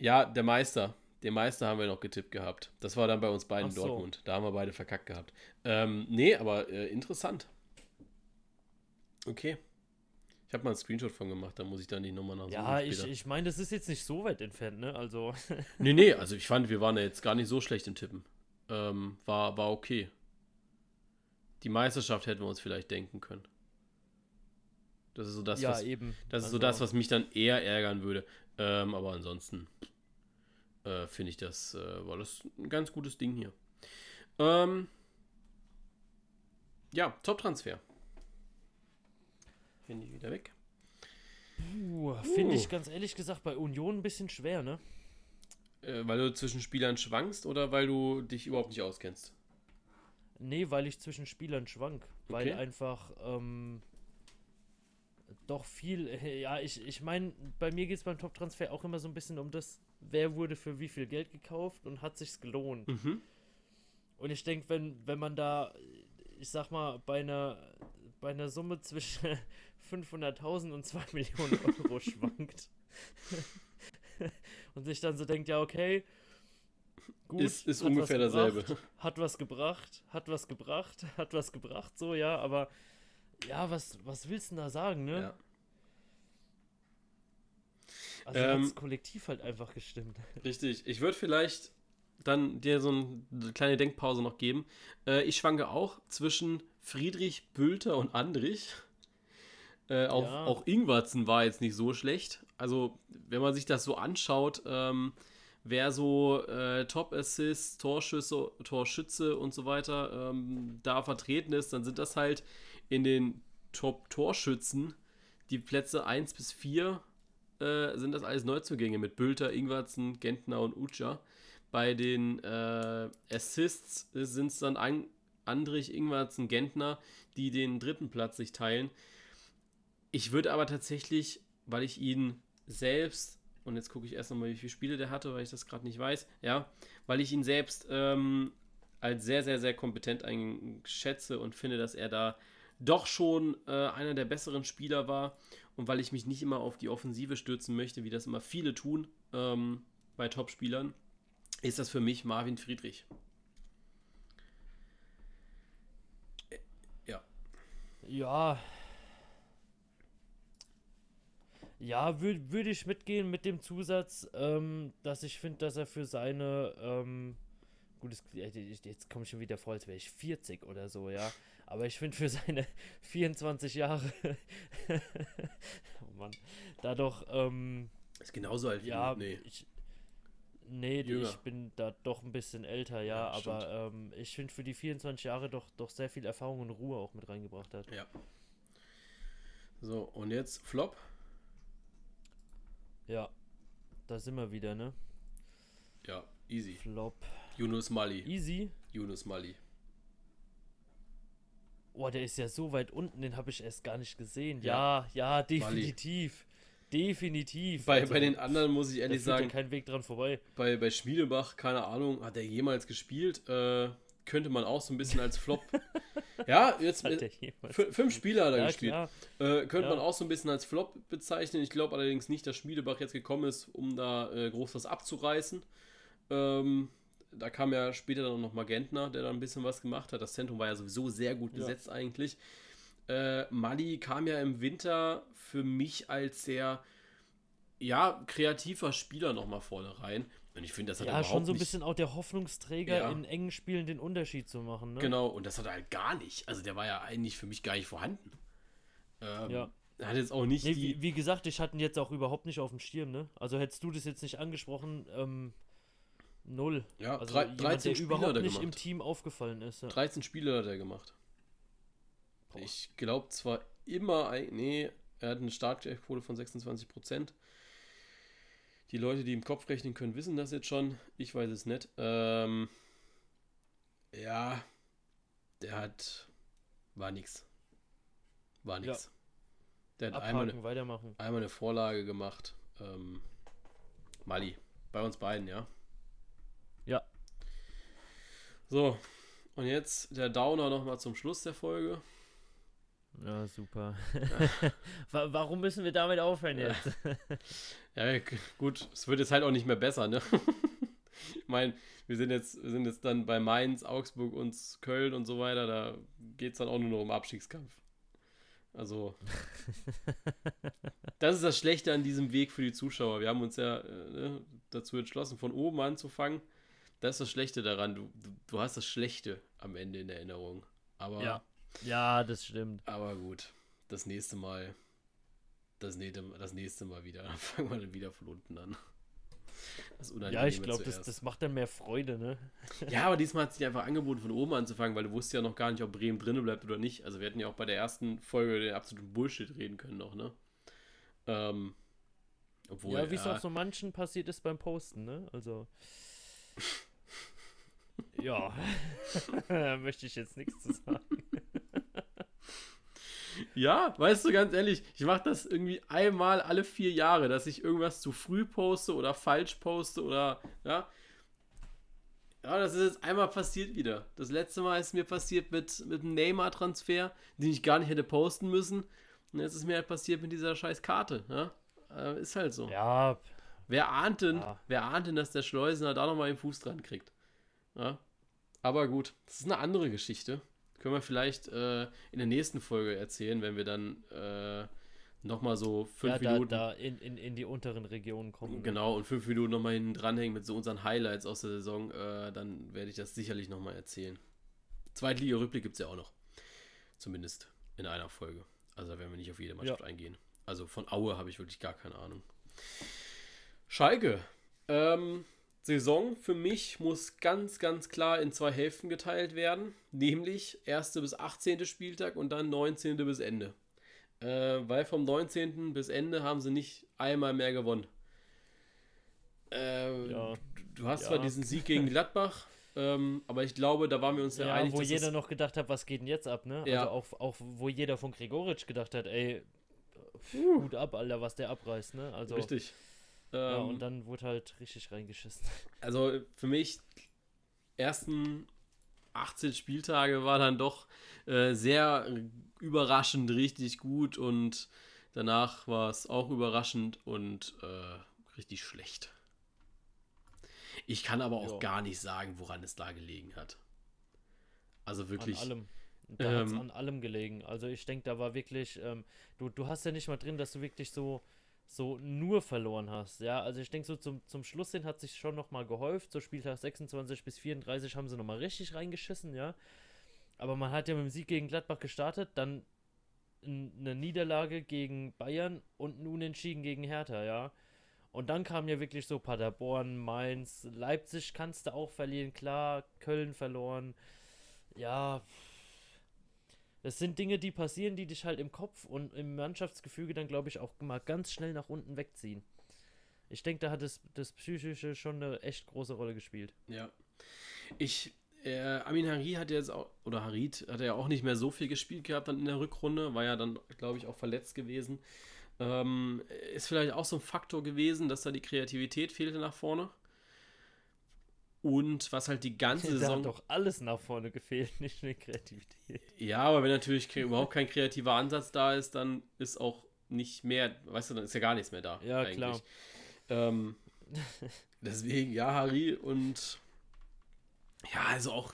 Ja, der Meister. Den Meister haben wir noch getippt gehabt. Das war dann bei uns beiden so. Dortmund. Da haben wir beide verkackt gehabt. Ähm, nee, aber äh, interessant. Okay. Ich habe mal einen Screenshot von gemacht, da muss ich dann die Nummer nachsuchen. Ja, ich, ich meine, das ist jetzt nicht so weit entfernt, ne? Also. [LAUGHS] nee, nee, also ich fand, wir waren ja jetzt gar nicht so schlecht im Tippen. Ähm, war, war okay. Die Meisterschaft hätten wir uns vielleicht denken können. Das ist so das, ja, was, eben. Das ist also so das, was mich dann eher ärgern würde. Ähm, aber ansonsten äh, finde ich das, äh, war das ein ganz gutes Ding hier. Ähm, ja, Top-Transfer. Finde ich wieder weg. Uh, Finde uh. ich ganz ehrlich gesagt bei Union ein bisschen schwer, ne? Äh, weil du zwischen Spielern schwankst oder weil du dich überhaupt nicht auskennst? Nee, weil ich zwischen Spielern schwank. Weil einfach ähm, doch viel, [LAUGHS] ja, ich, ich meine, bei mir geht es beim Top-Transfer auch immer so ein bisschen um das, wer wurde für wie viel Geld gekauft und hat sich's gelohnt. Mhm. Und ich denke, wenn, wenn man da, ich sag mal, bei einer, bei einer Summe [LAUGHS] zwischen 500.000 und 2 [LAUGHS] Millionen Euro schwankt [LAUGHS] und sich dann so denkt, ja, okay, gut. Ist, ist ungefähr dasselbe. Hat was gebracht, hat was gebracht, [LAUGHS] hat was gebracht, so, ja, aber ja, was, was willst du denn da sagen, ne? Ja. Also ähm, hat das Kollektiv halt einfach gestimmt. Richtig. Ich würde vielleicht dann dir so eine kleine Denkpause noch geben. Äh, ich schwanke auch zwischen Friedrich, Bülter und Andrich. Äh, auch, ja. auch Ingwarzen war jetzt nicht so schlecht. Also, wenn man sich das so anschaut, ähm, wer so äh, Top-Assists, Torschüsse, Torschütze und so weiter ähm, da vertreten ist, dann sind das halt in den Top-Torschützen die Plätze 1 bis 4 äh, sind das alles Neuzugänge mit Bülter, Ingwarzen, Gentner und Ucha. Bei den äh, Assists sind es dann ein, Andrich, Ingwarzen, Gentner, die den dritten Platz sich teilen. Ich würde aber tatsächlich, weil ich ihn selbst, und jetzt gucke ich erst nochmal, wie viele Spiele der hatte, weil ich das gerade nicht weiß, ja, weil ich ihn selbst ähm, als sehr, sehr, sehr kompetent einschätze und finde, dass er da doch schon äh, einer der besseren Spieler war und weil ich mich nicht immer auf die Offensive stürzen möchte, wie das immer viele tun ähm, bei Topspielern, ist das für mich Marvin Friedrich. Ja. Ja. Ja, würde würd ich mitgehen mit dem Zusatz, ähm, dass ich finde, dass er für seine, ähm, gut, jetzt komme ich schon wieder vor, als wäre ich 40 oder so, ja. Aber ich finde für seine [LAUGHS] 24 Jahre, [LAUGHS] oh Mann, da doch, ähm, ist genauso alt wie ja, nee. Ich, nee, Jünger. ich bin da doch ein bisschen älter, ja, ja aber ähm, ich finde für die 24 Jahre doch, doch sehr viel Erfahrung und Ruhe auch mit reingebracht hat. Ja. So, und jetzt Flop. Ja, da sind wir wieder, ne? Ja, easy. Flop. Yunus Mali. Easy? Yunus Mali. Oh, der ist ja so weit unten, den habe ich erst gar nicht gesehen. Ja, ja, ja definitiv. Mali. Definitiv. Bei, also, bei den anderen muss ich ehrlich sagen. kein Weg dran vorbei. Bei, bei Schmiedebach, keine Ahnung, hat er jemals gespielt? Äh, könnte man auch so ein bisschen als Flop. [LAUGHS] ja, jetzt fünf Spieler hat er ja, gespielt. Äh, könnte ja. man auch so ein bisschen als Flop bezeichnen. Ich glaube allerdings nicht, dass Schmiedebach jetzt gekommen ist, um da äh, groß was abzureißen. Ähm, da kam ja später dann noch Magentner, der da ein bisschen was gemacht hat. Das Zentrum war ja sowieso sehr gut besetzt ja. eigentlich. Äh, Mali kam ja im Winter für mich als sehr ja, kreativer Spieler nochmal vorne rein. Und ich finde, das hat ja, schon so ein bisschen auch der Hoffnungsträger, Ja. in engen Spielen den Unterschied zu machen. Ne? Genau, und das hat er halt gar nicht. Also der war ja eigentlich für mich gar nicht vorhanden. Ähm, Ja. Er hat jetzt auch nicht Nee, wie, wie gesagt, ich hatte ihn jetzt auch überhaupt nicht auf dem Schirm, ne? Also hättest du das jetzt nicht angesprochen, ähm, null. Ja, Also drei- jemand, 13 der Spiele überhaupt hat er nicht im gemacht. Team aufgefallen ist. Ja. 13 Spiele hat er gemacht. Boah. Ich glaube zwar immer, nee, er hat eine Startquote von 26%. Die Leute, die im Kopf rechnen können, wissen das jetzt schon. Ich weiß es nicht. Ähm, ja, der hat, war nix. War nix. Der hat einmal eine, Abhaken, weitermachen. einmal eine Vorlage gemacht. Ähm, Mali, bei uns beiden, ja. Ja. So, und jetzt der Downer nochmal zum Schluss der Folge. Ja, super. [LAUGHS] Wa- Warum müssen wir damit aufhören jetzt? Ja, gut, es wird jetzt halt auch nicht mehr besser, ne? [LAUGHS] ich meine, wir sind jetzt, wir sind jetzt dann bei Mainz, Augsburg und Köln und so weiter, da geht es dann auch nur noch um Abstiegskampf. Also, [LAUGHS] das ist das Schlechte an diesem Weg für die Zuschauer. Wir haben uns ja äh, ne, dazu entschlossen, von oben anzufangen. Das ist das Schlechte daran. Du, du, du hast das Schlechte am Ende in Erinnerung. Aber, Ja. Ja, das stimmt. aber gut, das nächste Mal, das nächste, das nächste Mal wieder. Dann [LAUGHS] fangen wir dann wieder von unten an. Ja, ich glaube, das, das macht dann mehr Freude, ne? Ja, aber diesmal hat sich einfach angeboten, von oben anzufangen, weil du wusstest ja noch gar nicht, ob Bremen drinnen bleibt oder nicht. Also wir hätten ja auch bei der ersten Folge den absoluten Bullshit reden können noch, ne? Ähm, obwohl, ja, wie es ja, auch so manchen passiert ist beim Posten, ne? Also. [LAUGHS] ja. [LAUGHS] möchte ich jetzt nichts zu sagen. Ja, weißt du, ganz ehrlich, ich mache das irgendwie einmal alle vier Jahre, dass ich irgendwas zu früh poste oder falsch poste oder, ja. Ja, das ist jetzt einmal passiert wieder. Das letzte Mal ist mir passiert mit, mit dem Neymar-Transfer, den ich gar nicht hätte posten müssen. Und jetzt ist mir halt passiert mit dieser scheiß Karte, ja. Äh, ist halt so. Ja, Wer ahnt denn, Ja. wer ahnt denn, dass der Schleusener da nochmal den Fuß dran kriegt? Ja? Aber gut, das ist eine andere Geschichte. Können wir vielleicht äh, in der nächsten Folge erzählen, wenn wir dann äh, nochmal so fünf ja da, Minuten. da in, in, in die unteren Regionen kommen. Genau, und fünf Minuten nochmal hinten dranhängen mit so unseren Highlights aus der Saison, äh, dann werde ich das sicherlich nochmal erzählen. Zweitliga-Rückblick gibt es ja auch noch. Zumindest in einer Folge. Also da werden wir nicht auf jede Mannschaft eingehen. Also von Aue habe ich wirklich gar keine Ahnung. Schalke. Ähm, Saison für mich muss ganz, ganz klar in zwei Hälften geteilt werden. Nämlich 1. bis 18. Spieltag und dann 19. bis Ende. Äh, weil vom 19. bis Ende haben sie nicht einmal mehr gewonnen. Äh, Ja. du, hast Ja. zwar diesen Sieg gegen Gladbach, [LAUGHS] ähm, aber ich glaube, da waren wir uns ja, Ja, einig, wo jeder noch gedacht hat, was geht denn jetzt ab, ne? Ja. Also auch, auch wo jeder von Gregoritsch gedacht hat, ey, gut ab, Alter, was der abreißt, ne? Also, richtig. Ja, Ähm, und dann wurde halt richtig reingeschissen. [LAUGHS] Also für mich, ersten 18 Spieltage war dann doch äh, sehr überraschend richtig gut und danach war es auch überraschend und äh, richtig schlecht. Ich kann aber auch Ja. gar nicht sagen, woran es da gelegen hat. Also wirklich. An allem. Da ähm, an allem gelegen. Also ich denke, da war wirklich, ähm, du, du hast ja nicht mal drin, dass du wirklich so, so nur verloren hast. Ja, also ich denke, so zum, zum Schluss hin hat sich schon nochmal gehäuft. So Spieltag 26 bis 34 haben sie nochmal richtig reingeschissen, ja. Aber man hat ja mit dem Sieg gegen Gladbach gestartet, dann eine Niederlage gegen Bayern und ein Unentschieden gegen Hertha, ja. Und dann kam ja wirklich so Paderborn, Mainz, Leipzig kannst du auch verlieren, klar, Köln verloren. Ja, das sind Dinge, die passieren, die dich halt im Kopf und im Mannschaftsgefüge dann, glaube ich, auch mal ganz schnell nach unten wegziehen. Ich denke, da hat das, das Psychische schon eine echt große Rolle gespielt. Ja. Ich, äh, Amin Hari hat ja jetzt auch, oder Harid hat ja auch nicht mehr so viel gespielt gehabt dann in der Rückrunde, war ja dann, glaube ich, auch verletzt gewesen. Ähm, ist vielleicht auch so ein Faktor gewesen, dass da die Kreativität fehlte nach vorne. Und was halt die ganze [LAUGHS] Da Saison. hat doch alles nach vorne gefehlt, [LAUGHS] nicht nur die Kreativität. Ja, aber wenn natürlich überhaupt kein kreativer Ansatz da ist, dann ist auch nicht mehr, weißt du, dann ist ja gar nichts mehr da. Ja, klar. Ähm, [LAUGHS] deswegen, ja, Harry und ja, also auch,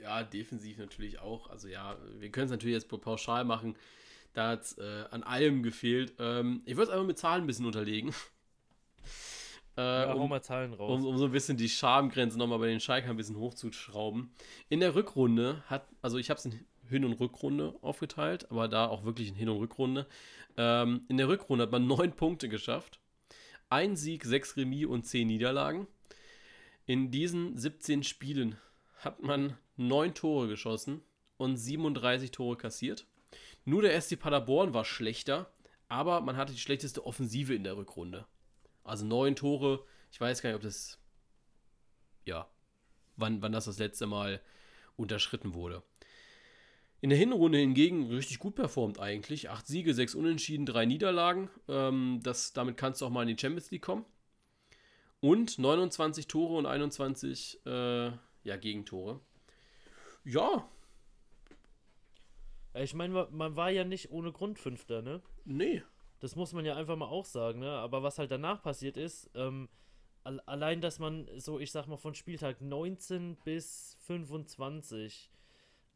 ja, defensiv natürlich auch. Also ja, wir können es natürlich jetzt pauschal machen. Da hat es äh, an allem gefehlt. Ähm, ich würde es einfach mit Zahlen ein bisschen unterlegen. Äh, ja, um, Zahlen raus. Um, um, so ein bisschen die Schamgrenze nochmal bei den Schalke ein bisschen hochzuschrauben. In der Rückrunde hat, also ich habe es in Hin- und Rückrunde aufgeteilt, aber da auch wirklich in Hin- und Rückrunde. Ähm, in der Rückrunde hat man neun [LAUGHS] Punkte geschafft. Ein Sieg, sechs Remis und zehn Niederlagen. In diesen 17 Spielen hat man neun Tore geschossen und 37 Tore kassiert. Nur der SC Paderborn war schlechter, aber man hatte die schlechteste Offensive in der Rückrunde. Also neun Tore. Ich weiß gar nicht, ob das. Ja. Wann, wann das das letzte Mal unterschritten wurde. In der Hinrunde hingegen richtig gut performt eigentlich. Acht Siege, sechs Unentschieden, drei Niederlagen. Ähm, das, damit kannst du auch mal in die Champions League kommen. Und 29 Tore und 21 äh, ja, Gegentore. Ja. Ich meine, man war ja nicht ohne Grund Fünfter, ne? Nee. Das muss man ja einfach mal auch sagen, ne? Aber was halt danach passiert ist, ähm, allein, dass man so, ich sag mal, von Spieltag 19 bis 25,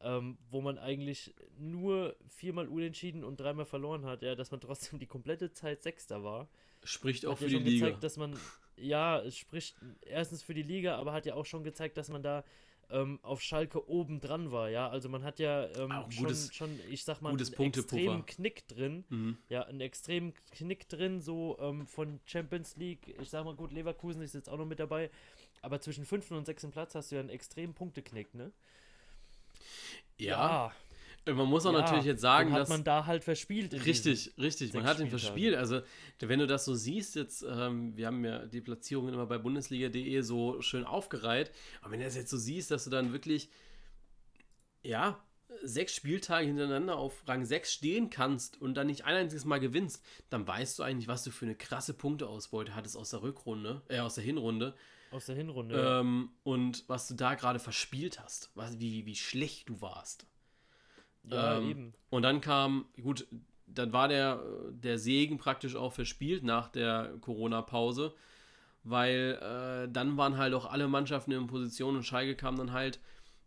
ähm, wo man eigentlich nur viermal unentschieden und dreimal verloren hat, ja, dass man trotzdem die komplette Zeit Sechster war. Spricht auch für ja die Liga. Gezeigt, dass man, ja, es spricht erstens für die Liga, aber hat ja auch schon gezeigt, dass man da ähm, auf Schalke oben dran war, ja. Also man hat ja ähm, schon, gutes, schon, ich sag mal, einen extremen Knick drin. Mhm. Ja, einen extremen Knick drin, so ähm, von Champions League. Ich sag mal, gut, Leverkusen ist jetzt auch noch mit dabei. Aber zwischen fünften und sechsten Platz hast du ja einen extremen Punkteknick, ne? Ja. ja. Man muss auch ja, natürlich jetzt sagen, hat dass. man da halt verspielt. richtig, richtig. Man hat ihn verspielt. Also, wenn du das so siehst, jetzt, ähm, wir haben ja die Platzierungen immer bei Bundesliga.de so schön aufgereiht. Aber wenn du das jetzt so siehst, dass du dann wirklich, ja, sechs Spieltage hintereinander auf Rang 6 stehen kannst und dann nicht ein einziges Mal gewinnst, dann weißt du eigentlich, was du für eine krasse Punkteausbeute hattest aus der Rückrunde, äh, aus der Hinrunde. Aus der Hinrunde. Ähm, ja. Und was du da gerade verspielt hast, was, wie, wie schlecht du warst. Ja, ähm, eben. Und dann kam, gut, dann war der, der Segen praktisch auch verspielt nach der Corona-Pause, weil äh, dann waren halt auch alle Mannschaften in Position und Schalke kam dann halt,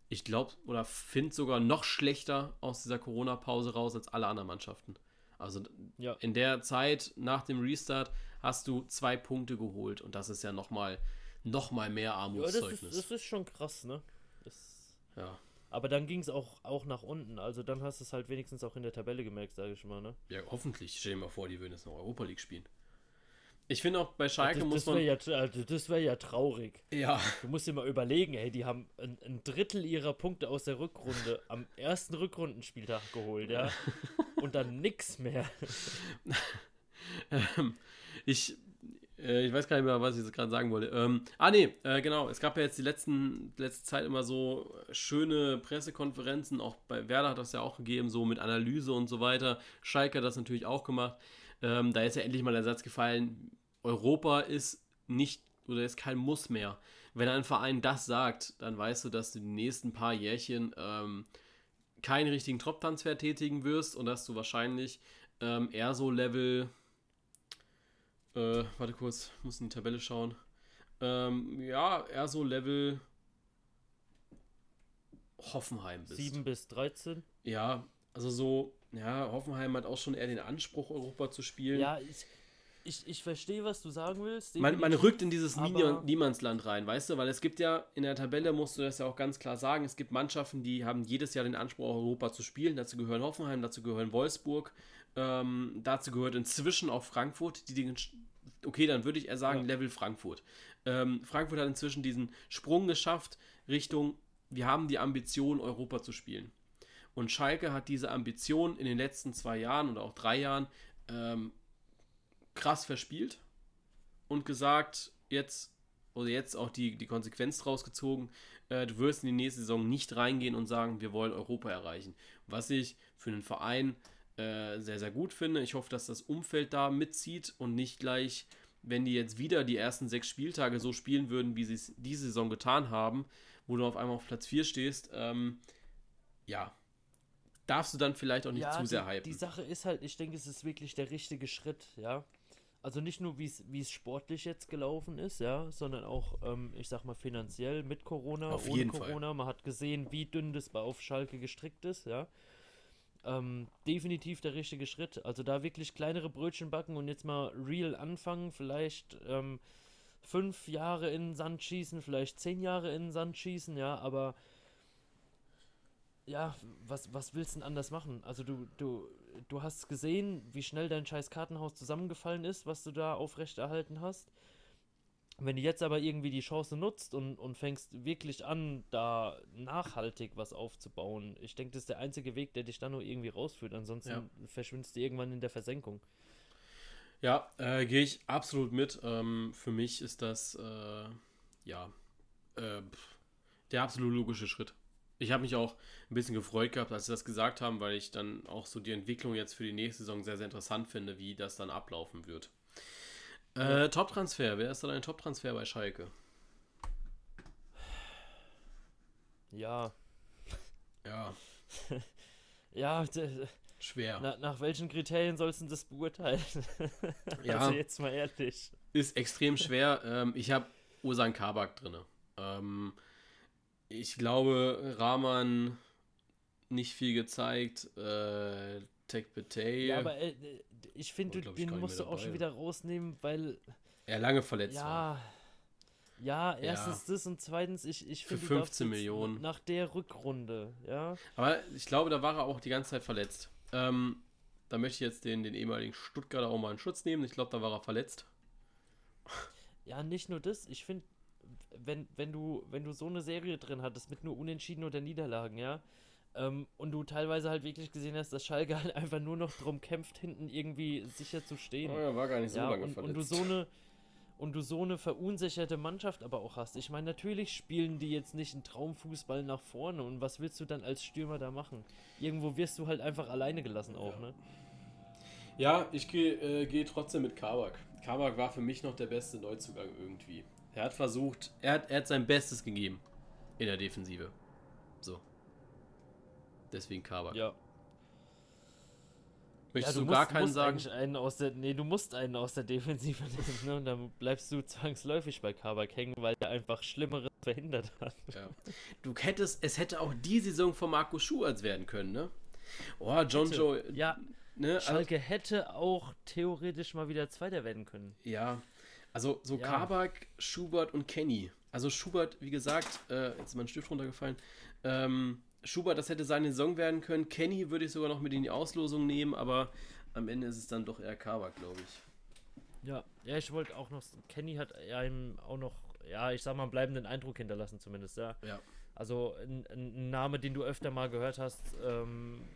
ich glaube, oder finde sogar noch schlechter aus dieser Corona-Pause raus als alle anderen Mannschaften. Also ja. in der Zeit nach dem Restart hast du zwei Punkte geholt und das ist ja nochmal noch mal mehr Armutszeugnis. Ja, das, ist, das ist schon krass, ne? Das, ja. Aber dann ging es auch, auch nach unten. Also dann hast du es halt wenigstens auch in der Tabelle gemerkt, sage ich mal, ne? Ja, hoffentlich. Stell dir mal vor, die würden jetzt noch Europa League spielen. Ich finde auch bei Schalke das, muss das man. Ja, also das wäre ja traurig. Ja. Du musst dir mal überlegen, ey, die haben ein, ein, Drittel ihrer Punkte aus der Rückrunde [LAUGHS] am ersten Rückrundenspieltag geholt, ja. [LAUGHS] Und dann nix mehr. [LAUGHS] ähm, ich ich weiß gar nicht mehr, was ich jetzt gerade sagen wollte. Ähm, ah, nee, äh, genau. Es gab ja jetzt die letzten, letzte Zeit immer so schöne Pressekonferenzen. Auch bei Werder hat das ja auch gegeben, so mit Analyse und so weiter. Schalke hat das natürlich auch gemacht. Ähm, da ist ja endlich mal der Satz gefallen: Europa ist nicht oder ist kein Muss mehr. Wenn ein Verein das sagt, dann weißt du, dass du die nächsten paar Jährchen ähm, keinen richtigen Top-Transfer tätigen wirst und dass du wahrscheinlich ähm, eher so Level äh, warte kurz, muss in die Tabelle schauen. Ähm, ja, eher so Level Hoffenheim bist. 7 bis 13? Ja, also so, ja, Hoffenheim hat auch schon eher den Anspruch, Europa zu spielen. Ja, ich, ich, ich verstehe, was du sagen willst. Man, man rückt in dieses Niemandsland rein, weißt du, weil es gibt ja, in der Tabelle musst du das ja auch ganz klar sagen, es gibt Mannschaften, die haben jedes Jahr den Anspruch, Europa zu spielen. Dazu gehören Hoffenheim, dazu gehören Wolfsburg, ähm, dazu gehört inzwischen auch Frankfurt, die den, okay, dann würde ich eher sagen ja. Level Frankfurt. Ähm, Frankfurt hat inzwischen diesen Sprung geschafft Richtung, wir haben die Ambition, Europa zu spielen. Und Schalke hat diese Ambition in den letzten zwei Jahren oder auch drei Jahren ähm, krass verspielt und gesagt, jetzt oder jetzt auch die, die Konsequenz draus gezogen, äh, du wirst in die nächste Saison nicht reingehen und sagen, wir wollen Europa erreichen. Was ich für einen Verein äh, sehr, sehr gut finde. Ich hoffe, dass das Umfeld da mitzieht und nicht gleich, wenn die jetzt wieder die ersten sechs Spieltage so spielen würden, wie sie es diese Saison getan haben, wo du auf einmal auf Platz 4 stehst, ähm, ja, darfst du dann vielleicht auch nicht ja, zu sehr hypen. Die Sache ist halt, ich denke, es ist wirklich der richtige Schritt, ja. Also nicht nur, wie es sportlich jetzt gelaufen ist, ja, sondern auch, ähm, ich sag mal, finanziell mit Corona, auf ohne Corona. Fall. Man hat gesehen, wie dünn das bei auf Schalke gestrickt ist, ja. Ähm, definitiv der richtige Schritt. Also da wirklich kleinere Brötchen backen und jetzt mal real anfangen. Vielleicht ähm, fünf Jahre in den Sand schießen, vielleicht zehn Jahre in den Sand schießen, ja, aber ja, was, was willst du denn anders machen? Also du, du, du hast gesehen, wie schnell dein scheiß Kartenhaus zusammengefallen ist, was du da aufrechterhalten hast. Wenn du jetzt aber irgendwie die Chance nutzt und, und fängst wirklich an, da nachhaltig was aufzubauen, ich denke, das ist der einzige Weg, der dich da nur irgendwie rausführt. Ansonsten ja. verschwindest du irgendwann in der Versenkung. Ja, äh, gehe ich absolut mit. Ähm, für mich ist das äh, ja äh, der absolut logische Schritt. Ich habe mich auch ein bisschen gefreut gehabt, als sie das gesagt haben, weil ich dann auch so die Entwicklung jetzt für die nächste Saison sehr, sehr interessant finde, wie das dann ablaufen wird. Äh, Top-Transfer, wer ist da dein Top-Transfer bei Schalke? Ja. Ja. [LAUGHS] ja, schwer. Na, nach welchen Kriterien sollst du das beurteilen? [LAUGHS] ja. Also jetzt mal ehrlich. Ist extrem schwer. [LAUGHS] ähm, ich habe Usan Kabak drin. Ähm, ich glaube, Rahman nicht viel gezeigt. Äh, Tech Betay. Ja, aber äh, ich finde, den musst du auch schon wieder rausnehmen, weil. Er lange verletzt ja, war. Ja, erstens ja. das und zweitens, ich, ich finde. Für 15 Millionen. Nach der Rückrunde, ja. Aber ich glaube, da war er auch die ganze Zeit verletzt. Ähm, da möchte ich jetzt den, den ehemaligen Stuttgarter auch mal in Schutz nehmen. Ich glaube, da war er verletzt. Ja, nicht nur das. Ich finde, wenn, wenn, du, wenn du so eine Serie drin hattest mit nur Unentschieden oder Niederlagen, ja, ähm, und du teilweise halt wirklich gesehen hast, dass Schalke halt einfach nur noch drum kämpft, hinten irgendwie sicher zu stehen. Oh ja, war gar nicht so ja, lange und, verletzt. Und du so eine und du so eine verunsicherte Mannschaft aber auch hast. Ich meine, natürlich spielen die jetzt nicht einen Traumfußball nach vorne und was willst du dann als Stürmer da machen? Irgendwo wirst du halt einfach alleine gelassen auch, ja. ne? Ja, ich gehe äh, geh trotzdem mit Kabak. Kabak war für mich noch der beste Neuzugang irgendwie. Er hat versucht, er hat, er hat sein Bestes gegeben in der Defensive. So. Deswegen Kabak. Ja. Möchtest ja, du, du gar keinen sagen? Einen aus der, nee, du musst einen aus der Defensive [LAUGHS] nehmen, ne? Und dann bleibst du zwangsläufig bei Kabak hängen, weil er einfach Schlimmeres verhindert hat. Ja. Du hättest, es hätte auch die Saison von Marco Schuarz werden können, ne? Oh, John Joe. Ja. Ne? Schalke also, hätte auch theoretisch mal wieder Zweiter werden können. Ja. Also so ja. Kabak, Schubert und Kenny. Also Schubert, wie gesagt, äh, jetzt ist mein Stift runtergefallen. Ähm, Schubert, das hätte seine Saison werden können. Kenny würde ich sogar noch mit in die Auslosung nehmen, aber am Ende ist es dann doch eher Kabak, glaube ich. Ja, ja, ich wollte auch noch. Kenny hat einem auch noch, ja, ich sag mal, einen bleibenden Eindruck hinterlassen, zumindest, ja. Ja. Also ein, ein Name, den du öfter mal gehört hast, ähm,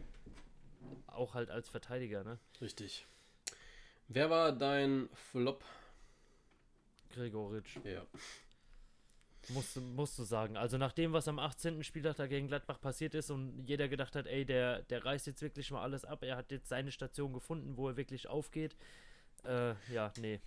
auch halt als Verteidiger, ne? Richtig. Wer war dein Flop? Gregoritsch. Ja. Musst, musst du sagen. Also nach dem, was am 18. Spieltag da gegen Gladbach passiert ist und jeder gedacht hat, ey, der, der reißt jetzt wirklich mal alles ab. Er hat jetzt seine Station gefunden, wo er wirklich aufgeht. Äh, ja, nee.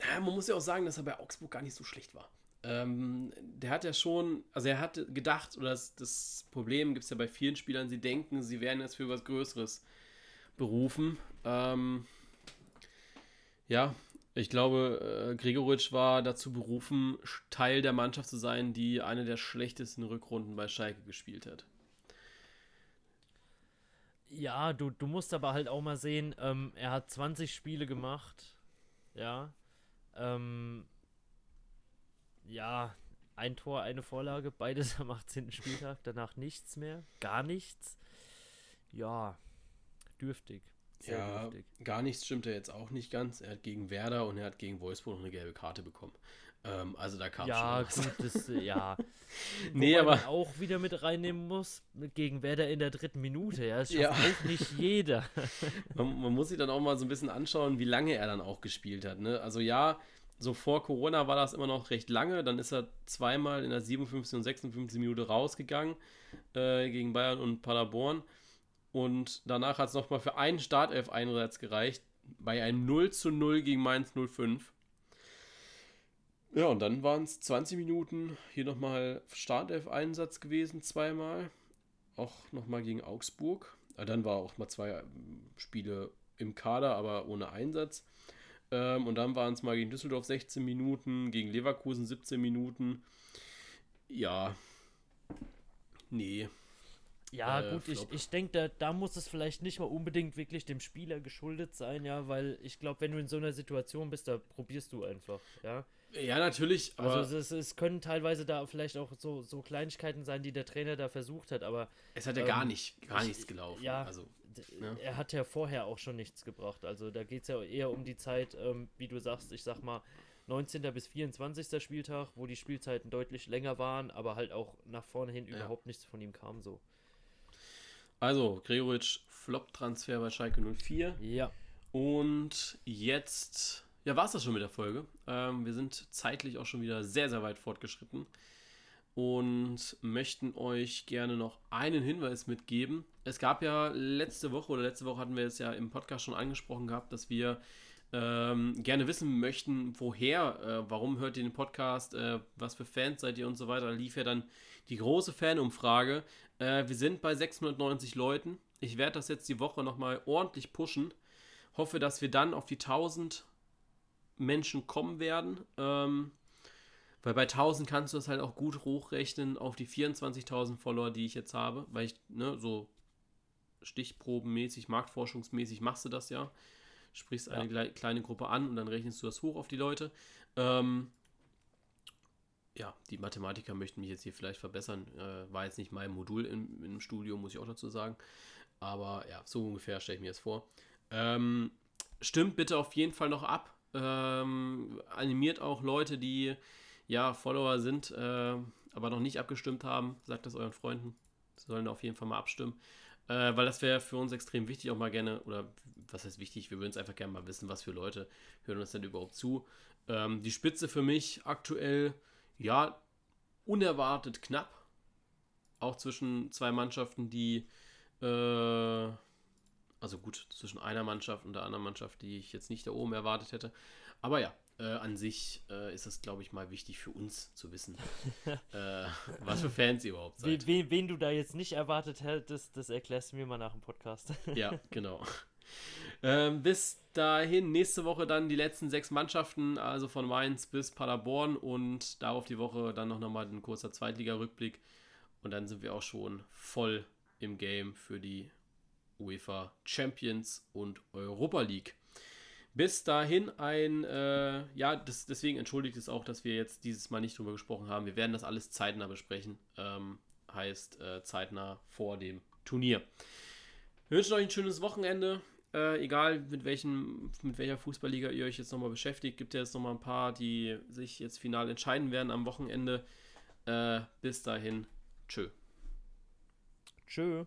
Ja, man muss ja auch sagen, dass er bei Augsburg gar nicht so schlecht war. Ähm, der hat ja schon, also er hat gedacht, oder das, das Problem gibt es ja bei vielen Spielern, sie denken, sie werden jetzt für was Größeres berufen. Ähm, ja, ich glaube, äh, Gregoritsch war dazu berufen, Teil der Mannschaft zu sein, die eine der schlechtesten Rückrunden bei Schalke gespielt hat. Ja, du, du musst aber halt auch mal sehen, ähm, er hat 20 Spiele gemacht. Ja. Ähm, ja, ein Tor, eine Vorlage, beides [LAUGHS] am 18. Spieltag, danach nichts mehr, gar nichts. Ja, dürftig. Sehr ja, dürftig. gar nichts stimmt er jetzt auch nicht ganz. Er hat gegen Werder und er hat gegen Wolfsburg noch eine gelbe Karte bekommen. Ähm, also da kam ja, schon was. Gut, das, [LAUGHS] ja, nee, aber man auch wieder mit reinnehmen muss, gegen Werder in der dritten Minute. Ja, das schafft ja. auch nicht [LAUGHS] jeder. man, man, muss sich dann auch mal so ein bisschen anschauen, wie lange er dann auch gespielt hat. Ne? Also ja, so vor Corona war das immer noch recht lange. Dann ist er zweimal in der 57 und 56 Minute rausgegangen äh, gegen Bayern und Paderborn. Und danach hat es nochmal für einen Startelf-Einsatz gereicht, bei einem 0 zu 0 gegen Mainz 05. Ja, und dann waren es 20 Minuten, hier nochmal Startelf-Einsatz gewesen, zweimal. Auch nochmal gegen Augsburg. Dann war auch mal zwei ähm, Spiele im Kader, aber ohne Einsatz. Ähm, und dann waren es mal gegen Düsseldorf 16 Minuten, gegen Leverkusen 17 Minuten. Ja. Nee, Ja, äh, gut, ich, ich denke, da, da muss es vielleicht nicht mal unbedingt wirklich dem Spieler geschuldet sein, ja, weil ich glaube, wenn du in so einer Situation bist, da probierst du einfach, ja. Ja, natürlich. also es, es, können teilweise da vielleicht auch so, so Kleinigkeiten sein, die der Trainer da versucht hat, aber. Es hat ja ähm, gar nicht, gar nichts gelaufen. Ja, also, ne? er hat ja vorher auch schon nichts gebracht. Also da geht es ja eher um die Zeit, ähm, wie du sagst, ich sag mal, 19. bis 24. Spieltag, wo die Spielzeiten deutlich länger waren, aber halt auch nach vorne hin ja. überhaupt nichts von ihm kam so. Also, Gregoritsch, Flop-Transfer bei Schalke 04. Ja. Und jetzt, ja, war es das schon mit der Folge. Ähm, wir sind zeitlich auch schon wieder sehr, sehr weit fortgeschritten und möchten euch gerne noch einen Hinweis mitgeben. Es gab ja letzte Woche oder letzte Woche hatten wir es ja im Podcast schon angesprochen gehabt, dass wir ähm, gerne wissen möchten, woher, äh, warum hört ihr den Podcast, äh, was für Fans seid ihr und so weiter. Da lief ja dann die große Fanumfrage. Äh, wir sind bei 690 Leuten. Ich werde das jetzt die Woche nochmal ordentlich pushen. Hoffe, dass wir dann auf die 1000 Menschen kommen werden. Ähm, weil bei 1000 kannst du das halt auch gut hochrechnen auf die 24.000 Follower, die ich jetzt habe. Weil ich, ne, so stichprobenmäßig, marktforschungsmäßig machst du das ja sprichst eine ja. kleine Gruppe an und dann rechnest du das hoch auf die Leute. Ähm, ja, die Mathematiker möchten mich jetzt hier vielleicht verbessern. Äh, war jetzt nicht mein Modul im, im Studio, muss ich auch dazu sagen. Aber ja, so ungefähr stelle ich mir das vor. Ähm, stimmt bitte auf jeden Fall noch ab. Ähm, animiert auch Leute, die ja Follower sind, äh, aber noch nicht abgestimmt haben. Sagt das euren Freunden. Sie sollen auf jeden Fall mal abstimmen. Äh, weil das wäre für uns extrem wichtig, auch mal gerne, oder was heißt wichtig, wir würden es einfach gerne mal wissen, was für Leute hören uns denn überhaupt zu. Ähm, die Spitze für mich aktuell, ja, unerwartet knapp. Auch zwischen zwei Mannschaften, die, äh, also gut, zwischen einer Mannschaft und der anderen Mannschaft, die ich jetzt nicht da oben erwartet hätte. Aber ja, äh, an sich äh, ist es, glaube ich, mal wichtig für uns zu wissen, [LAUGHS] äh, was für Fans ihr überhaupt seid. Wen, wen, du da jetzt nicht erwartet hättest, das erklärst du mir mal nach dem Podcast. ja, [LAUGHS] genau. Ähm, bis dahin, nächste Woche dann die letzten sechs Mannschaften, also von Mainz bis Paderborn und darauf die Woche dann noch mal ein kurzer Zweitliga-Rückblick und dann sind wir auch schon voll im Game für die UEFA Champions und Europa League. Bis dahin ein, äh, ja, das, deswegen entschuldigt es auch, dass wir jetzt dieses Mal nicht drüber gesprochen haben. Wir werden das alles zeitnah besprechen. Ähm, heißt äh, zeitnah vor dem Turnier. Wir wünschen euch ein schönes Wochenende. Äh, egal mit, welchen, mit welcher Fußballliga ihr euch jetzt nochmal beschäftigt, gibt ja jetzt nochmal ein paar, die sich jetzt final entscheiden werden am Wochenende. Äh, bis dahin, tschö. Tschö.